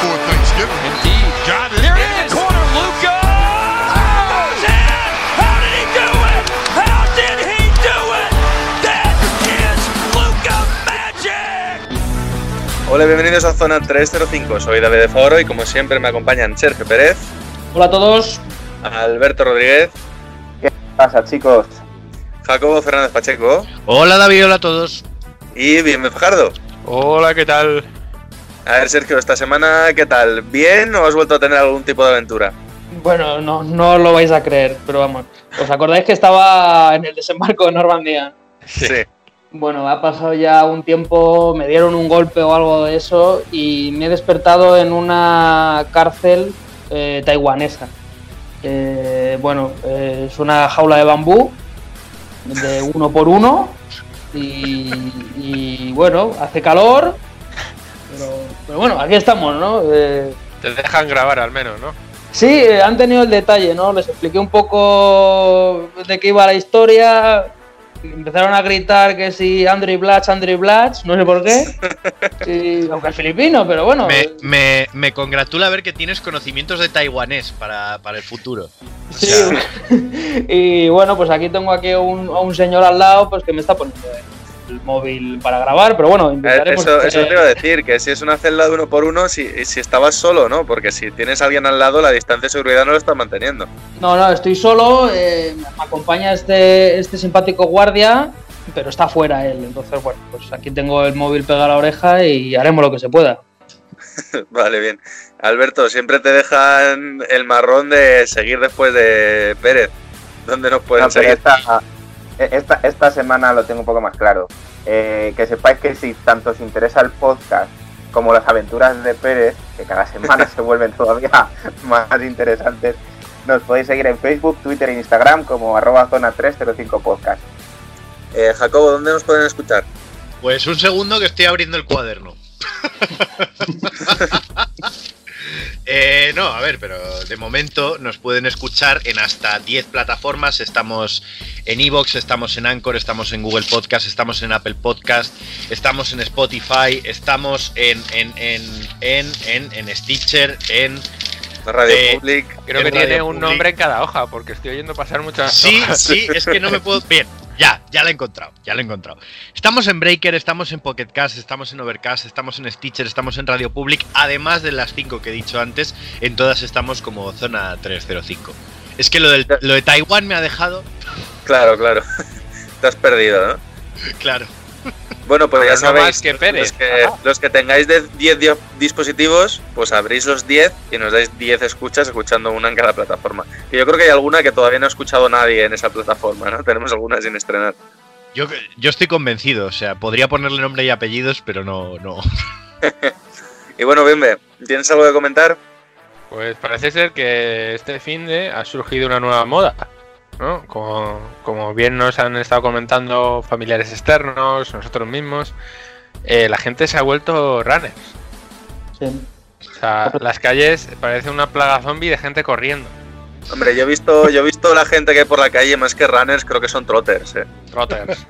Thanksgiving. Indeed. Got it. In the corner. Luca. Magic! Hola, bienvenidos a Zona 305. Soy David de Foro y como siempre me acompañan Sergio Pérez, Hola a todos. Alberto Rodríguez, ¿Qué pasa, chicos? Jacobo Fernández Pacheco Hola David, hola a todos. y Bien Fajardo. Hola, ¿qué tal? A ver, Sergio, esta semana, ¿qué tal? ¿Bien o has vuelto a tener algún tipo de aventura? Bueno, no, no lo vais a creer, pero vamos. ¿Os acordáis que estaba en el desembarco de Normandía? Sí. Bueno, ha pasado ya un tiempo, me dieron un golpe o algo de eso y me he despertado en una cárcel eh, taiwanesa. Eh, bueno, eh, es una jaula de bambú de uno por uno y, y, bueno, hace calor, pero, pero bueno, aquí estamos, ¿no? Eh, Te dejan grabar al menos, ¿no? Sí, eh, han tenido el detalle, ¿no? Les expliqué un poco de qué iba la historia. Empezaron a gritar que si Andrew Blatch, Andrew Blatch, no sé por qué. Sí, aunque es filipino, pero bueno. Me, me, me congratula ver que tienes conocimientos de taiwanés para, para el futuro. O Sí. sea, y bueno, pues aquí tengo aquí a un, a un señor al lado pues que me está poniendo el móvil para grabar, pero bueno, intentaremos Eso, que- eso te iba a decir, que si es una celda de uno por uno, si, si estabas solo, ¿no? Porque si tienes a alguien al lado, la distancia de seguridad no lo estás manteniendo. No, no, estoy solo, eh, me acompaña este, este simpático guardia, pero está fuera él. Entonces, bueno, pues aquí tengo el móvil pegado a la oreja y haremos lo que se pueda. Vale, bien. Alberto, siempre te dejan el marrón de seguir después de Pérez. ¿Dónde nos pueden No, seguir? esta, esta, esta semana lo tengo un poco más claro. Eh, que sepáis que si tanto os interesa el podcast como las aventuras de Pérez, que cada semana se vuelven todavía más interesantes, nos podéis seguir en Facebook, Twitter e Instagram como arroba zona 305 podcast. Eh, Jacobo, ¿dónde nos pueden escuchar? pues un segundo que estoy abriendo el cuaderno. Eh, no, a ver, pero de momento nos pueden escuchar en hasta 10 plataformas. Estamos en Evox, estamos en Anchor, estamos en Google Podcast, estamos en Apple Podcast, estamos en Spotify, estamos en, en, en, en, en, en Stitcher, en... Radio Eh, Public. Creo que tiene Radio un Public. nombre en cada hoja, porque estoy oyendo pasar muchas Sí, hojas. sí, es que no me puedo. Bien, ya, ya lo he encontrado, ya lo he encontrado. Estamos en Breaker, estamos en Pocket Cast, estamos en Overcast, estamos en Stitcher, estamos en Radio Public, además de las cinco que he dicho antes, en todas estamos como zona 305. Es que lo, del- lo de Taiwán me ha dejado, Claro, claro. Te has perdido, ¿no? claro. Bueno, pues Pero ya no sabéis, más que los- Pérez. Los, que, los que tengáis de 10 di- dispositivos, pues abrís los 10 y nos dais 10 escuchas escuchando una en cada plataforma. Y yo creo que hay alguna que todavía no ha escuchado nadie en esa plataforma, ¿no? Tenemos algunas sin estrenar. Yo, yo estoy convencido, o sea, podría ponerle nombre y apellidos, pero no, no. Y bueno, Bimbe, ¿tienes algo que comentar? Pues parece ser que este fin de ha surgido una nueva moda. ¿No? Como, como bien nos han estado comentando familiares externos, nosotros mismos, eh, la gente se ha vuelto runners. Sí. O sea, las calles parece una plaga zombie de gente corriendo. Hombre, yo he visto, yo he visto la gente que hay por la calle, más que runners, creo que son trotters, ¿eh? Trotters.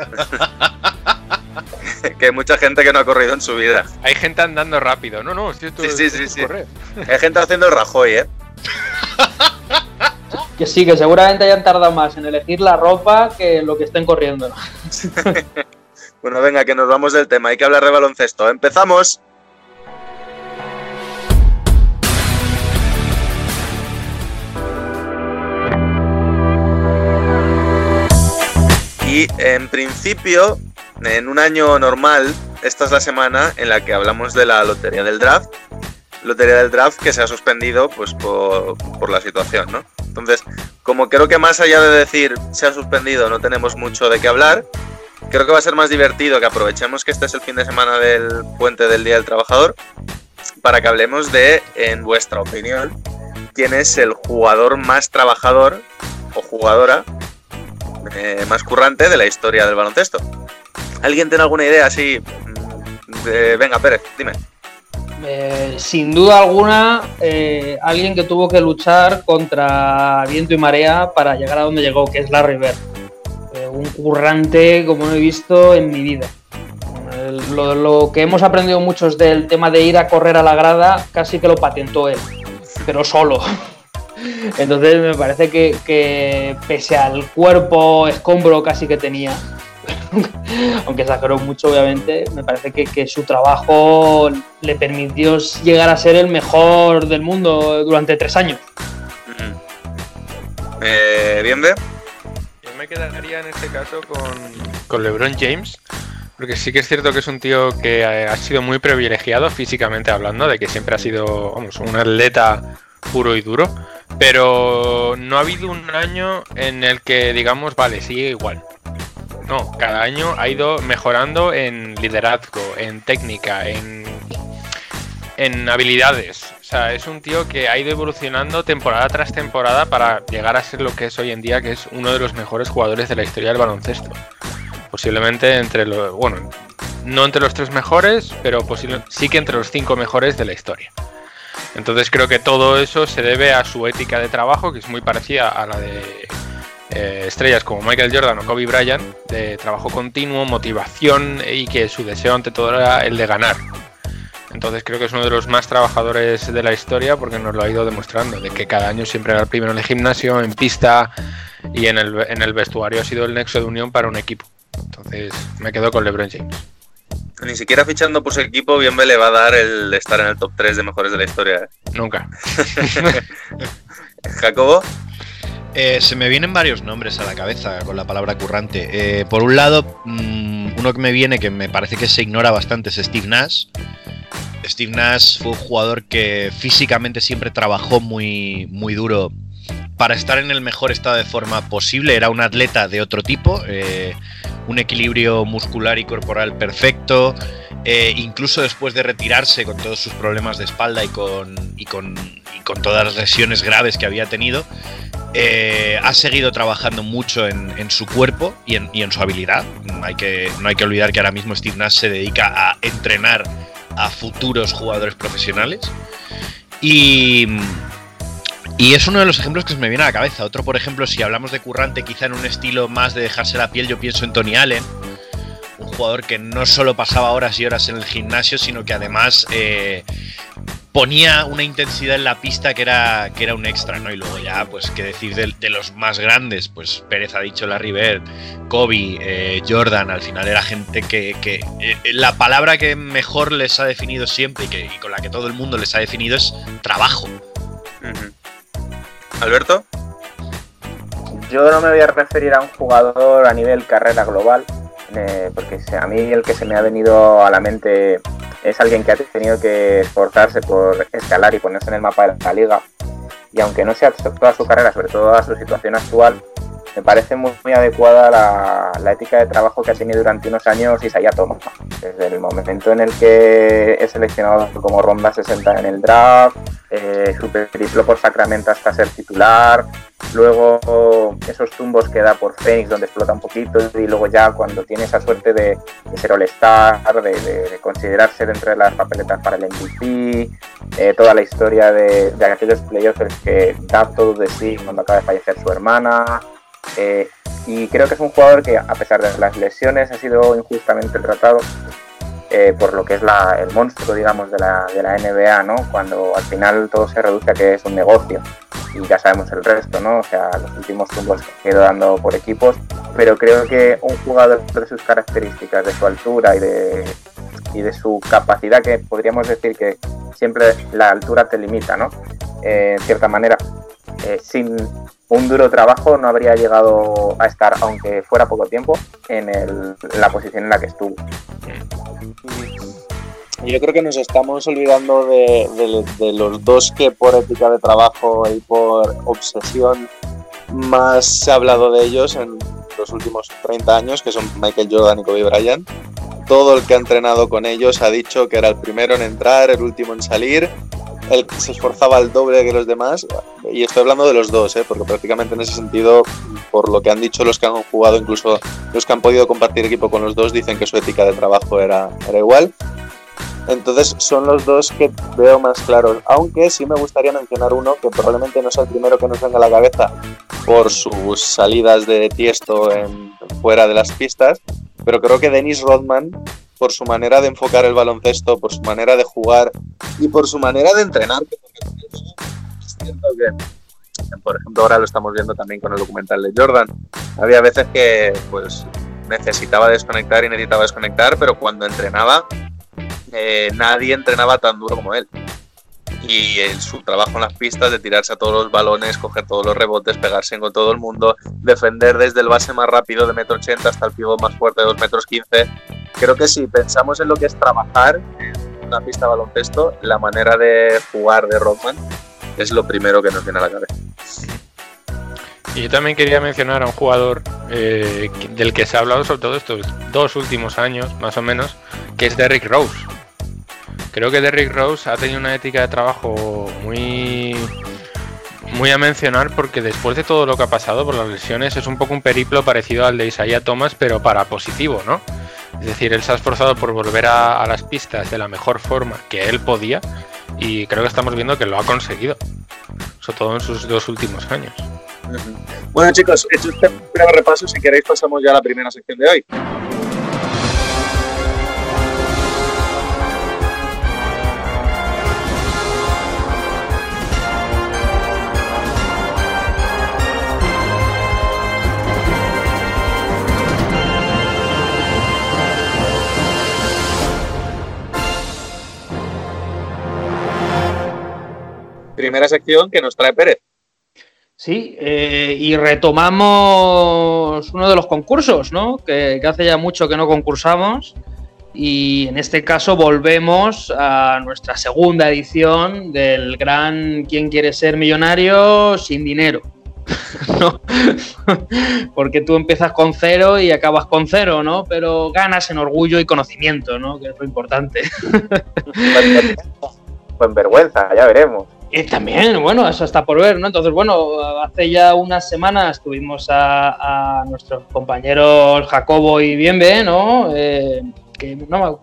que hay mucha gente que no ha corrido en su vida. Hay gente andando rápido. No, no, si esto, Sí, sí, sí, sí. correr. Hay gente haciendo el Rajoy, ¿eh? Que sí, que seguramente hayan tardado más en elegir la ropa que lo que estén corriendo. Bueno, venga, que nos vamos del tema. Hay que hablar de baloncesto. ¡Empezamos! Y en principio, en un año normal, esta es la semana en la que hablamos de la lotería del draft. Lotería del draft que se ha suspendido pues por la situación, ¿no? Entonces, como creo que más allá de decir se ha suspendido no tenemos mucho de qué hablar, creo que va a ser más divertido que aprovechemos que este es el fin de semana del puente del Día del Trabajador para que hablemos de, en vuestra opinión, quién es el jugador más trabajador o jugadora eh, más currante de la historia del baloncesto. ¿Alguien tiene alguna idea así? Mm, venga, Pérez, dime. Eh, sin duda alguna, eh, alguien que tuvo que luchar contra viento y marea para llegar a donde llegó, que es Larry Bird. Eh, un currante como no he visto en mi vida. Lo, lo que hemos aprendido muchos del tema de ir a correr a la grada, casi que lo patentó él, pero solo. Entonces me parece que, que pese al cuerpo escombro casi que tenía, aunque exageró mucho obviamente, me parece que, que su trabajo le permitió llegar a ser el mejor del mundo durante tres años. Eh, ¿Bien, ve? Yo me quedaría en este caso con, con LeBron James, porque sí que es cierto que es un tío que eh, ha sido muy privilegiado físicamente hablando, de que siempre ha sido vamos, un atleta puro y duro, pero no ha habido un año en el que digamos, vale, sigue igual. No, cada año ha ido mejorando en liderazgo, en técnica, en, en habilidades. O sea, es un tío que ha ido evolucionando temporada tras temporada para llegar a ser lo que es hoy en día, que es uno de los mejores jugadores de la historia del baloncesto. Posiblemente entre los, bueno, no entre los tres mejores, pero sí que entre los cinco mejores de la historia. Entonces creo que todo eso se debe a su ética de trabajo, que es muy parecida a la de eh, estrellas como Michael Jordan o Kobe Bryant, de trabajo continuo, motivación y que su deseo ante todo era el de ganar. Entonces creo que es uno de los más trabajadores de la historia porque nos lo ha ido demostrando, de que cada año siempre era el primero en el gimnasio, en pista y en el, en el vestuario ha sido el nexo de unión para un equipo. Entonces me quedo con LeBron James. Ni siquiera fichando por su equipo, Bienve le va a dar el estar en el top 3 de mejores de la historia. ¿eh? Nunca. Jacobo. Eh, se me vienen varios nombres a la cabeza con la palabra currante. Eh, por un lado, mm, uno que me viene que me parece que se ignora bastante es Steve Nash. Steve Nash fue un jugador que físicamente siempre trabajó muy, muy duro para estar en el mejor estado de forma posible. Era un atleta de otro tipo, eh, un equilibrio muscular y corporal perfecto. Eh, incluso después de retirarse con todos sus problemas de espalda y con, y con, y con todas las lesiones graves que había tenido, eh, ha seguido trabajando mucho en, su cuerpo y en, su habilidad. Hay que, no hay que olvidar que ahora mismo Steve Nash se dedica a entrenar a futuros jugadores profesionales. Y, y es uno de los ejemplos que se me viene a la cabeza. Otro, por ejemplo, si hablamos de currante, quizá en un estilo más de dejarse la piel, yo pienso en Tony Allen. Un jugador que no solo pasaba horas y horas en el gimnasio, sino que además eh, ponía una intensidad en la pista que era, que era un extra, ¿no? Y luego ya, pues, qué decir de, los más grandes, pues Pérez ha dicho Larry Bird, Kobe, eh, Jordan, al final era gente que, que eh, la palabra que mejor les ha definido siempre y, que, y con la que todo el mundo les ha definido es trabajo. Alberto. Yo no me voy a referir a un jugador a nivel carrera global, eh, porque a mí el que se me ha venido a la mente es alguien que ha tenido que esforzarse por escalar y ponerse en el mapa de la liga. Y aunque no sea toda su carrera, sobre todo a su situación actual, me parece muy, muy adecuada la, la ética de trabajo que ha tenido durante unos años Isaiah Thomas. Desde el momento en el que es seleccionado como ronda 60 en el draft, eh, su periplo por Sacramento hasta ser titular, luego esos tumbos que da por Phoenix donde explota un poquito y luego ya cuando tiene esa suerte de, de ser All-Star, de, de- de considerarse dentro de las papeletas para el MVP, eh, toda la historia de, aquellos playoffs que da todo de sí cuando acaba de fallecer su hermana. Eh, y creo que es un jugador que a pesar de las lesiones ha sido injustamente tratado eh, por lo que es el monstruo, digamos, de la, de la NBA, ¿no? Cuando al final todo se reduce a que es un negocio y ya sabemos el resto, ¿no? O sea, los últimos tumbos que ha ido dando por equipos, pero creo que un jugador de sus características, de su altura y de, y de su capacidad, que podríamos decir que siempre la altura te limita, ¿no? Eh, en cierta manera, eh, sin un duro trabajo no habría llegado a estar, aunque fuera poco tiempo, en, la posición en la que estuvo. Yo creo que nos estamos olvidando de los dos que por ética de trabajo y por obsesión más se ha hablado de ellos en los últimos 30 años, que son Michael Jordan y Kobe Bryant. Todo el que ha entrenado con ellos ha dicho que era el primero en entrar, el último en salir, que se esforzaba el doble que los demás. Y estoy hablando de los dos, ¿eh? porque prácticamente en ese sentido, por lo que han dicho los que han jugado, incluso los que han podido compartir equipo con los dos, dicen que su ética de trabajo era, era igual. Entonces son los dos que veo más claros. Aunque sí me gustaría mencionar uno que probablemente no sea el primero que nos venga a la cabeza por sus salidas de tiesto fuera de las pistas, pero creo que Dennis Rodman, por su manera de enfocar el baloncesto, por su manera de jugar y por su manera de entrenar, es cierto que, por ejemplo, ahora lo estamos viendo también con el documental de Jordan. Había veces que pues necesitaba desconectar y necesitaba desconectar, pero cuando entrenaba eh, nadie entrenaba tan duro como él. Y el, su trabajo en las pistas de tirarse a todos los balones, coger todos los rebotes, pegarse con todo el mundo, defender desde el base más rápido de metro ochenta hasta el pivot más fuerte de 2 metros 15. Creo que si pensamos en lo que es trabajar en una pista de baloncesto, la manera de jugar de Rodman es lo primero que nos viene a la cabeza. Y yo también quería mencionar a un jugador eh, del que se ha hablado sobre todo estos dos últimos años, más o menos, que es Derrick Rose. Creo que Derrick Rose ha tenido una ética de trabajo muy muy a mencionar porque después de todo lo que ha pasado por las lesiones es un poco un periplo parecido al de Isaiah Thomas, pero para positivo, ¿no? Es decir, él se ha esforzado por volver a, las pistas de la mejor forma que él podía y creo que estamos viendo que lo ha conseguido, sobre todo en sus dos últimos años. Bueno chicos, hecho este breve repaso, si queréis pasamos ya a la primera sección de hoy. Primera sección que nos trae Pérez. Sí, eh, y retomamos uno de los concursos, ¿no? Que, que, hace ya mucho que no concursamos. Y en este caso volvemos a nuestra segunda edición del gran ¿Quién quiere ser millonario sin dinero? ¿No? Porque tú empiezas con cero y acabas con cero, ¿no? Pero ganas en orgullo y conocimiento, ¿no? Que es lo importante. Pues vergüenza, ya veremos. Y también, bueno, eso está por ver, ¿no? Entonces, bueno, hace ya unas semanas tuvimos a, a nuestros compañeros Jacobo y Bienve, ¿no? Eh, que no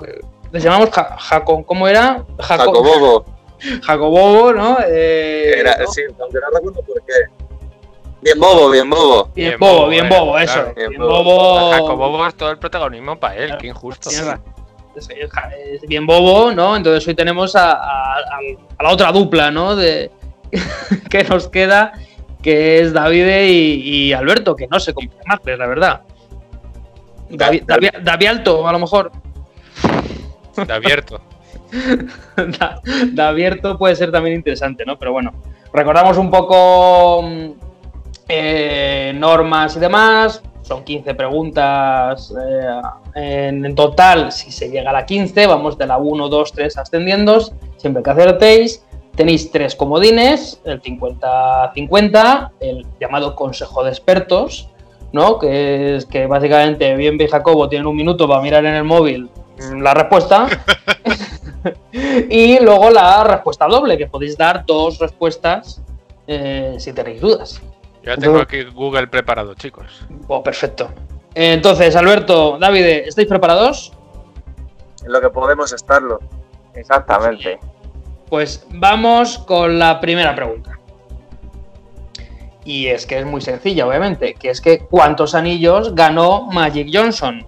les llamamos ja, Jaco, ¿cómo era? Jaco, Jacobobo. Jacobobo, ¿no? Eh, era, ¿no? Sí, aunque no recuerdo por qué. Bien bobo, bien bobo. Bien, bien bobo, bien bobo, bobo eso. Claro, bien, bien bobo. bobo. Jacobobo es todo el protagonismo para él, claro, qué injusto. Sí, es bien bobo, ¿no? Entonces hoy tenemos a, a, a la otra dupla, ¿no? De, que nos queda, que es David y, y Alberto, que no sé cómo llamarles, la verdad. David, David, David Alto, a lo mejor. De abierto. de abierto puede ser también interesante, ¿no? Pero bueno, recordamos un poco eh, normas y demás. Son 15 preguntas eh, en, en, total. Si se llega a la 15, vamos de la 1, 2, 3 ascendiendo. Siempre que acertéis. Tenéis tres comodines, el 50-50, el llamado consejo de expertos, ¿no? Que es que básicamente bien y Jacobo tienen un minuto para mirar en el móvil la respuesta. y luego la respuesta doble, que podéis dar dos respuestas eh, si tenéis dudas. Ya tengo aquí Google preparado, chicos. Oh, perfecto. Entonces, Alberto, David, ¿estáis preparados? En lo que podemos estarlo. Exactamente. Pues vamos con la primera pregunta. Y es que es muy sencilla, obviamente, que es que ¿cuántos anillos ganó Magic Johnson?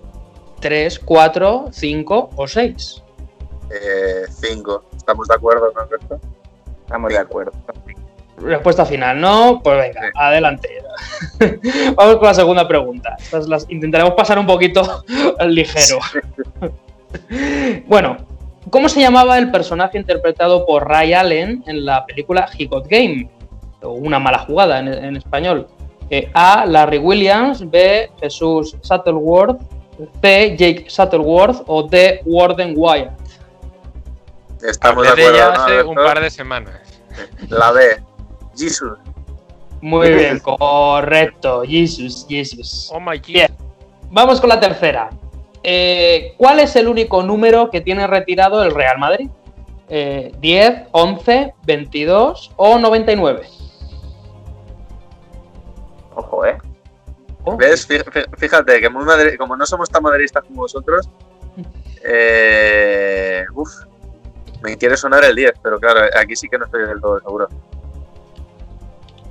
¿Tres, cuatro, cinco o seis? Eh, cinco. ¿Estamos de acuerdo, no, Alberto? Estamos de acuerdo. Respuesta final, ¿no? Pues venga, sí. adelante. Vamos con la segunda pregunta. Estas las intentaremos pasar un poquito ligero. bueno, ¿cómo se llamaba el personaje interpretado por Ray Allen en la película He Got Game? O Una mala jugada en, en español. Eh, A. Larry Williams. B. Jesús Shuttleworth. C. Jake Shuttleworth. O D. Warden Wyatt. Estamos de acuerdo. ya ¿no, hace un par de semanas. La B. Jesus. Muy bien, correcto. Jesus, Jesus. Oh my God. Bien, vamos con la tercera. Eh, ¿Cuál es el único número que tiene retirado el Real Madrid? eh, 10, 11, 22 o 99. Ojo, ¿eh? Oh, ¿Ves? Fí- fí- Fíjate que muy madri- como no somos tan madridistas como vosotros, eh, uf, me quiere sonar el 10, pero claro, aquí sí que no estoy del todo seguro.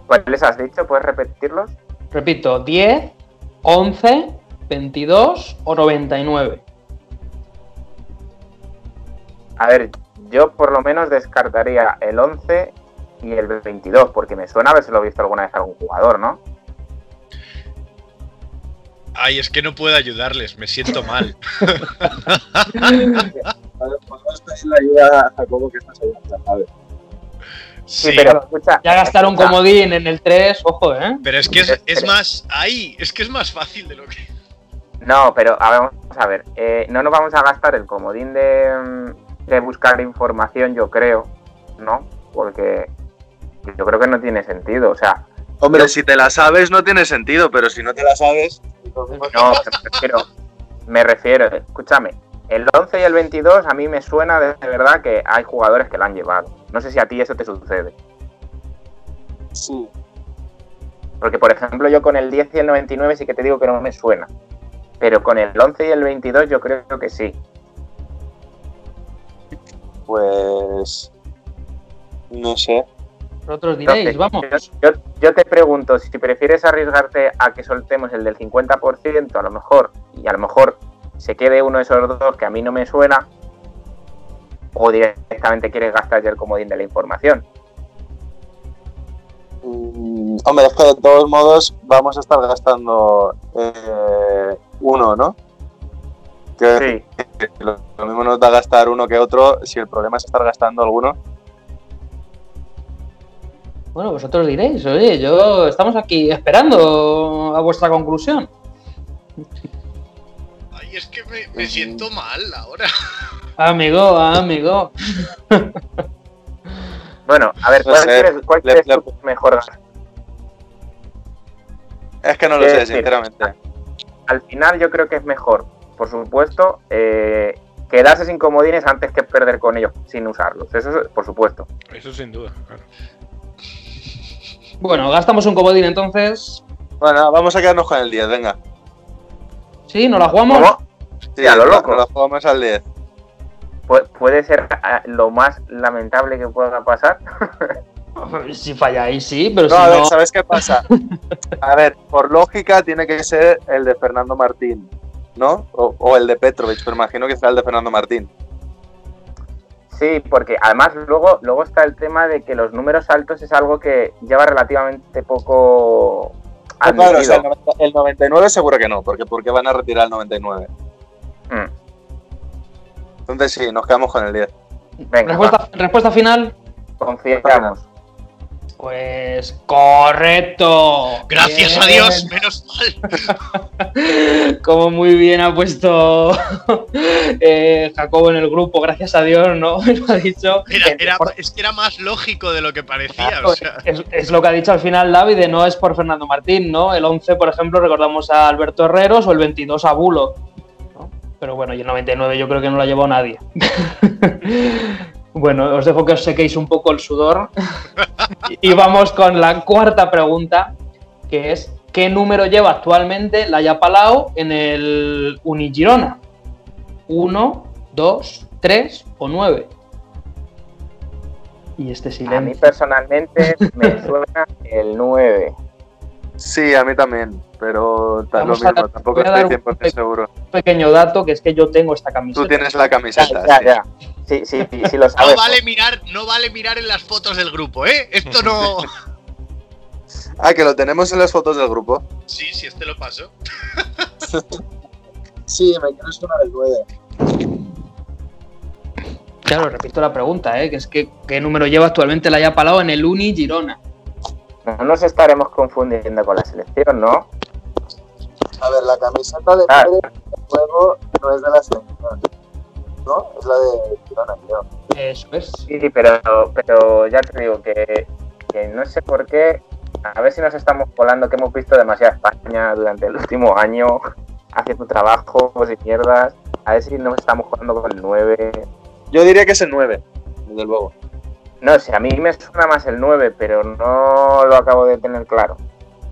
¿Cuáles has dicho? ¿Puedes repetirlos? Repito, 10, 11, 22 o 99. A ver, yo por lo menos descartaría el 11 y el 22, porque me suena haberse visto alguna vez a algún jugador, ¿no? Ay, es que no puedo ayudarles, me siento mal. Podemos pedirle ayuda a Jacobo que está seguro que la. Sí, pero escucha. Ya gastaron escucha, comodín en el 3, ojo, ¿eh? pero es que es, es más. Ahí, es que es más fácil de lo que. No, pero a ver, vamos a ver. eh, no nos vamos a gastar el comodín de, mm, de buscar información, yo creo, ¿no? Porque yo creo que no tiene sentido. O sea, Hombre, si te la sabes no tiene sentido, pero si no te la sabes... no, me refiero, me refiero, escúchame. El 11 y el 22 a mí me suena de, de verdad que hay jugadores que lo han llevado. No sé si a ti eso te sucede. Sí. Porque, por ejemplo, yo con el 10 y el 99 sí que te digo que no me suena. Pero con el 11 y el 22 yo creo que sí. Pues. No sé. Vosotros diréis, Entonces, vamos. Yo, yo- yo te pregunto, si prefieres arriesgarte a que soltemos el del 50%, a lo mejor, y a lo mejor se quede uno de esos dos que a mí no me suena, o directamente quieres gastar ya el comodín de la información. Mm, hombre, es que de todos modos vamos a estar gastando eh, uno, ¿no? Que Sí, lo, lo mismo nos da gastar uno que otro si el problema es estar gastando alguno. Bueno, vosotros diréis, oye, yo estamos aquí esperando a vuestra conclusión. Ay, es que me, me siento mal ahora. Amigo, amigo. Bueno, a ver, No ¿cuál sé, crees, cuál le- crees le- tú mejor? Es que no lo sé, decir, sinceramente. Al final yo creo que es mejor, por supuesto, eh, quedarse sin comodines antes que perder con ellos sin usarlos. Eso es, por supuesto. Eso sin duda, claro. Bueno, gastamos un comodín entonces. Bueno, vamos a quedarnos con el 10, venga. ¿Sí? ¿Nos la jugamos? ¿Cómo? Sí, a lo loco. nos la jugamos al 10. Pu- puede ser ah, lo más lamentable que pueda pasar. Si falláis, sí, pero No, si a ver, no. ¿sabes qué pasa? A ver, por lógica tiene que ser el de Fernando Martín, ¿no? O, o el de Petrovic, pero imagino que será el de Fernando Martín. Sí, porque además luego, luego está el tema de que los números altos es algo que lleva relativamente poco Ah, claro, o sea, el, admitido. 90 el 99 seguro que no, porque ¿por qué van a retirar el 99? Mm, Entonces sí, nos quedamos con el 10. Venga, Respuesta, respuesta final. confiamos. Pues correcto. Gracias a. Dios, menos mal. Como muy bien ha puesto eh, Jacobo en el grupo, gracias a Dios, ¿no? Lo ha dicho. Era, es que era más lógico de lo que parecía. Claro, O sea, es, es lo que ha dicho al final David, de no es por Fernando Martín, ¿no? El 11, por ejemplo, recordamos a Alberto Herreros o el 22 a Bulo. Pero bueno, y el 99 yo creo que no lo ha llevado nadie. bueno, os dejo que os sequéis un poco el sudor. y vamos con la cuarta pregunta, que es ¿qué número lleva actualmente la Palau en el Unigirona? ¿1, 2, 3 o 9? Y este A mí silencio. personalmente me suena el 9. Sí, a mí también, pero lo Vamos a mismo, dar- tampoco estoy un 100% seguro. pequeño dato que es que yo tengo esta camiseta. Tú tienes la camiseta. ya, sí. ya. Sí, sí, sí, sí lo no sabes. vale mirar, no vale mirar en las fotos del grupo, ¿eh? Esto no. Ah, que lo tenemos en las fotos del grupo. Sí, sí, este lo paso. Sí, me quiero sonar el 9. Claro, repito la pregunta, ¿eh? que es que qué número lleva actualmente la Palau en el Uni Girona. No nos estaremos confundiendo con la selección, ¿no? A ver, la camiseta de Ah. Pérez de juego no es de la selección. ¿No? Es la de Girona, creo. Eso es. Sí, pero, pero ya te digo que, que no sé por qué. A ver si nos estamos colando que hemos visto demasiada España durante el último año haciendo trabajos y mierdas. A ver si nos estamos jugando con el 9. Yo diría que es el 9. desde luego. No sé, a mí me suena más el 9, pero no lo acabo de tener claro.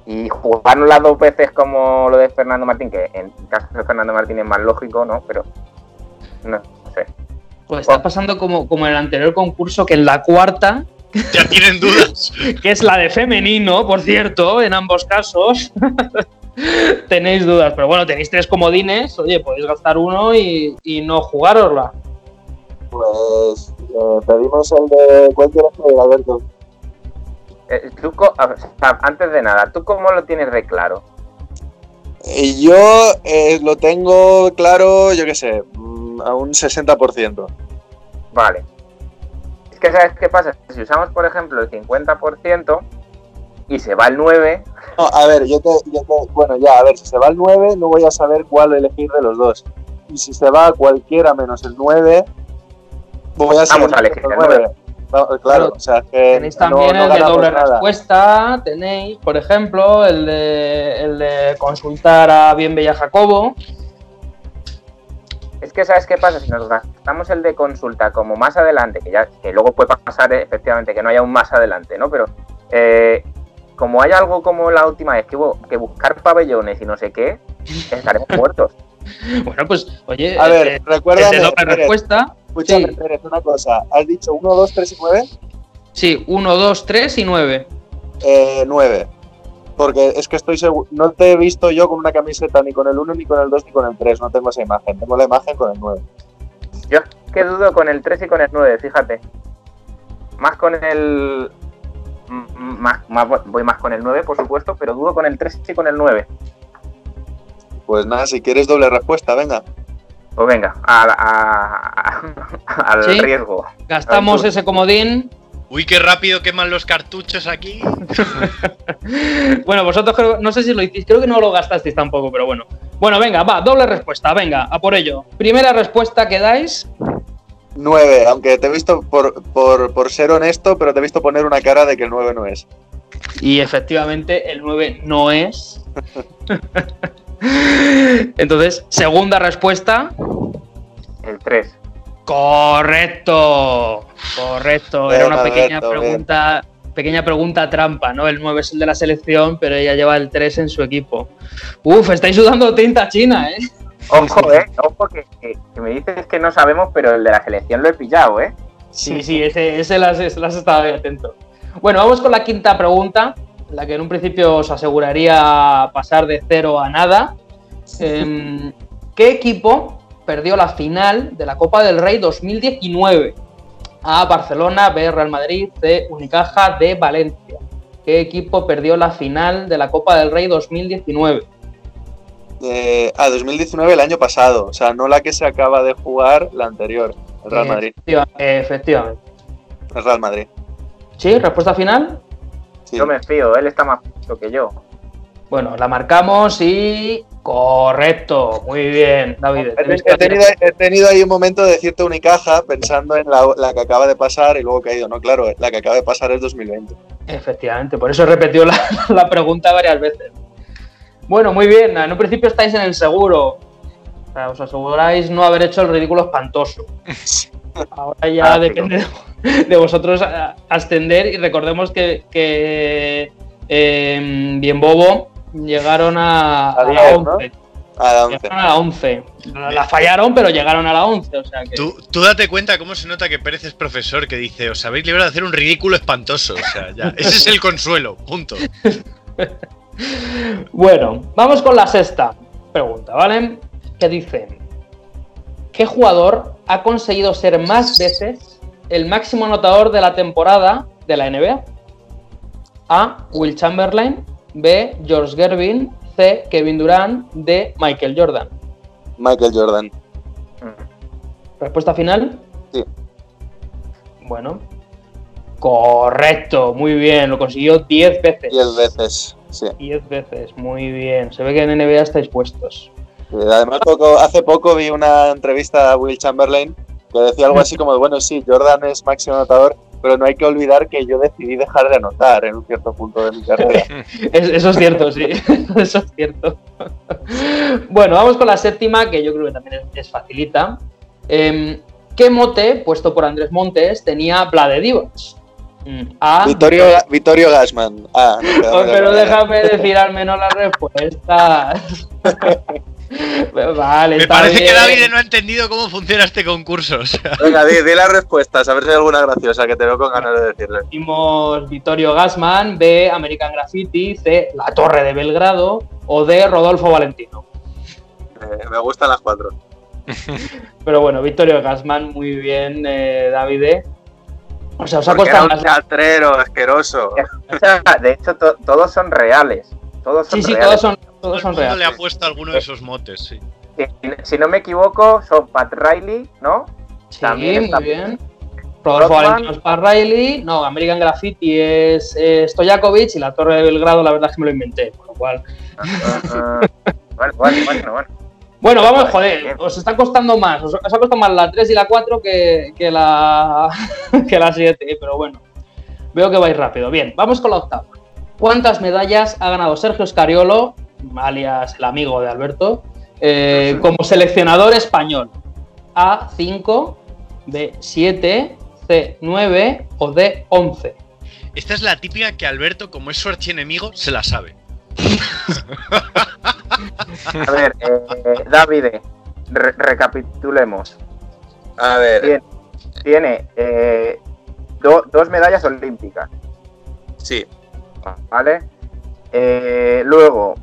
Y jugarnos las dos veces como lo de Fernando Martín, que en caso de Fernando Martín es más lógico, ¿no? Pero no sé. Pues está pasando como, como en el anterior concurso, que en la cuarta, Ya tienen dudas. que es la de femenino, por cierto, en ambos casos, tenéis dudas. Pero bueno, tenéis tres comodines, oye, podéis gastar uno y, y no jugárosla. Pues eh, pedimos el de cualquier pedir, Alberto. Eh, tú co- o sea, antes de nada, ¿tú cómo lo tienes de claro? Y yo eh, lo tengo claro, yo qué sé, mm, a un 60%. Vale. Es que, ¿sabes qué pasa? Si usamos, por ejemplo, el 50% y se va el 9, No, a ver, yo te, yo te- Bueno, ya, a ver, si se va el 9, no voy a saber cuál elegir de los dos. Y si se va cualquiera menos el 9, voy a Vamos a elegir el nueve. No, claro, o sea, que Tenéis también no el de doble nada. respuesta, tenéis, por ejemplo, el de, el de consultar a Bien Bella Jacobo. es que ¿sabes qué pasa? Si nos gastamos el de consulta como más adelante, que ya que luego puede pasar eh, efectivamente que no haya un más adelante, ¿no? Pero eh, como hay algo como la última vez que hubo que buscar pabellones y no sé qué, estaremos muertos. Bueno, pues, oye, A ver, Pérez, respuesta. Escúchame, Sí. Pérez, una cosa. ¿Has dicho 1, 2, 3 y 9? Sí, 1, 2, 3 y 9. Eh, 9. Porque es que estoy seguro. No te he visto yo con una camiseta ni con el 1, ni con el 2, ni con el 3. No tengo esa imagen. Tengo la imagen con el 9. Yo es que dudo con el 3 y con el 9, fíjate. Más con el... Más, más, voy más con el 9, por supuesto, pero dudo con el 3 y con el 9. Pues nada, si quieres doble respuesta, venga. Pues venga, a, a- a- al Sí. riesgo. Gastamos ese comodín. Uy, qué rápido queman los cartuchos aquí. Bueno, vosotros creo, no sé si lo hicisteis, creo que no lo gastasteis tampoco, pero bueno. Bueno, venga, va, doble respuesta, venga, a por ello. Primera respuesta que dais, 9, aunque te he visto, por, por, por ser honesto, pero te he visto poner una cara de que el 9 no es. y efectivamente el 9 no es. Entonces, segunda respuesta, El 3. correcto. Correcto, era una pequeña Alberto, bien. pregunta, pequeña pregunta trampa, ¿no? El 9 es el de la selección, pero ella lleva el 3 en su equipo. Uf, estáis sudando tinta china, ¿eh? Ojo, eh, ojo que, me dices que no sabemos, pero el de la selección lo he pillado, eh. Sí, sí, ese, ese las, las estaba atento. Bueno, vamos con la quinta pregunta, la que en un principio os aseguraría pasar de cero a nada. Em, ¿Qué equipo perdió la final de la Copa del Rey 2019? A. Barcelona, B. Real Madrid, C. Unicaja, D. Valencia. ¿Qué equipo perdió la final de la Copa del Rey 2019? Eh, ah, 2019 el año pasado. O sea, no la que se acaba de jugar, la anterior. El Real Madrid. Efectiva- Efectivamente. El Real Madrid. ¿Sí? ¿Respuesta final? Sí. Yo me fío, él está más puesto que yo. Bueno, la marcamos y correcto. Muy bien, David. He, que tenido, he tenido ahí un momento de cierta unicaja pensando en la, la que acaba de pasar y luego he caído. No, claro, la que acaba de pasar es 2020. Efectivamente, por eso he repetido la, la pregunta varias veces. Bueno, muy bien. En un principio estáis en el seguro. O sea, os aseguráis no haber hecho el ridículo espantoso. Ahora ya Ah, depende de, de vosotros ascender y recordemos que, que eh, Bien Bobo llegaron a, A a la 10, ¿no? 11. A la 11. Llegaron a la 11. La, la fallaron, pero llegaron a la 11. O sea que... Tú, tú date cuenta cómo se nota que Pérez es profesor, que dice, os habéis librado de hacer un ridículo espantoso. O sea, ya, ese es el consuelo, punto. Bueno, vamos con la sexta pregunta, ¿vale? Que dice, ¿qué jugador ha conseguido ser más veces el máximo anotador de la temporada de la NBA? A. Will Chamberlain, B. George Gervin, C. Kevin Durant, D. Michael Jordan. Michael Jordan. ¿Respuesta final? Sí. Bueno, correcto, muy bien, lo consiguió 10 veces. 10 veces. Sí. 10 veces, muy bien. Se ve que en NBA estáis puestos. Además, poco, hace poco vi una entrevista a Will Chamberlain que decía algo así como, bueno, sí, Jordan es máximo anotador, pero no hay que olvidar que yo decidí dejar de anotar en un cierto punto de mi carrera. Es- eso es cierto, sí. Eso es cierto. Bueno, vamos con la séptima, que yo creo que también es, facilita. Em, ¿Qué mote, puesto por Andrés Montes, tenía Vlade Divac? Mm, A. Vittorio, Vittorio Gassman. Ah, no, pero déjame decir al menos la respuesta. Vale, Me está parece que. David no ha entendido cómo funciona este concurso. o sea. Venga, di, di las respuestas, a ver si hay alguna graciosa que te veo con ganas de decirle. Decimos Vittorio Gassman, B. American Graffiti, C. La Torre de Belgrado o D. Rodolfo Valentino. Eh, me gustan las cuatro. Pero bueno, Vittorio Gassman, muy bien, eh, Davide. O sea, os ha costado era un más. teatrero asqueroso. O sea, de hecho, to- todos son reales. Todos son Sí, sí, reales. todos son, Todo todos son mundo le reales. ha puesto alguno de esos motes, sí. Si, si no me equivoco, son Pat Riley, ¿no? Sí, También está- muy bien. Rodolfo. Valentino es para Riley. No, American Graffiti es eh, Stojakovic y la Torre de Belgrado, la verdad es que me lo inventé. Con lo cual. Ah, ah, bueno, bueno, bueno, bueno. Bueno, vamos, Vale, joder, bien. os está costando más. Os, os ha costado más la 3 y la 4 que, que la, que la 7, pero bueno. Veo que vais rápido. Bien, vamos con la octava. ¿Cuántas medallas ha ganado Sergio Scariolo, alias el amigo de Alberto, eh, como seleccionador español? A, 5, B, 7, C, 9 o D, 11. Esta es la típica que Alberto, como es su archienemigo, se la sabe. A ver, eh, Davide, re- recapitulemos. A ver. Tiene eh, do- dos medallas olímpicas, sí. ¿vale? Eh, luego,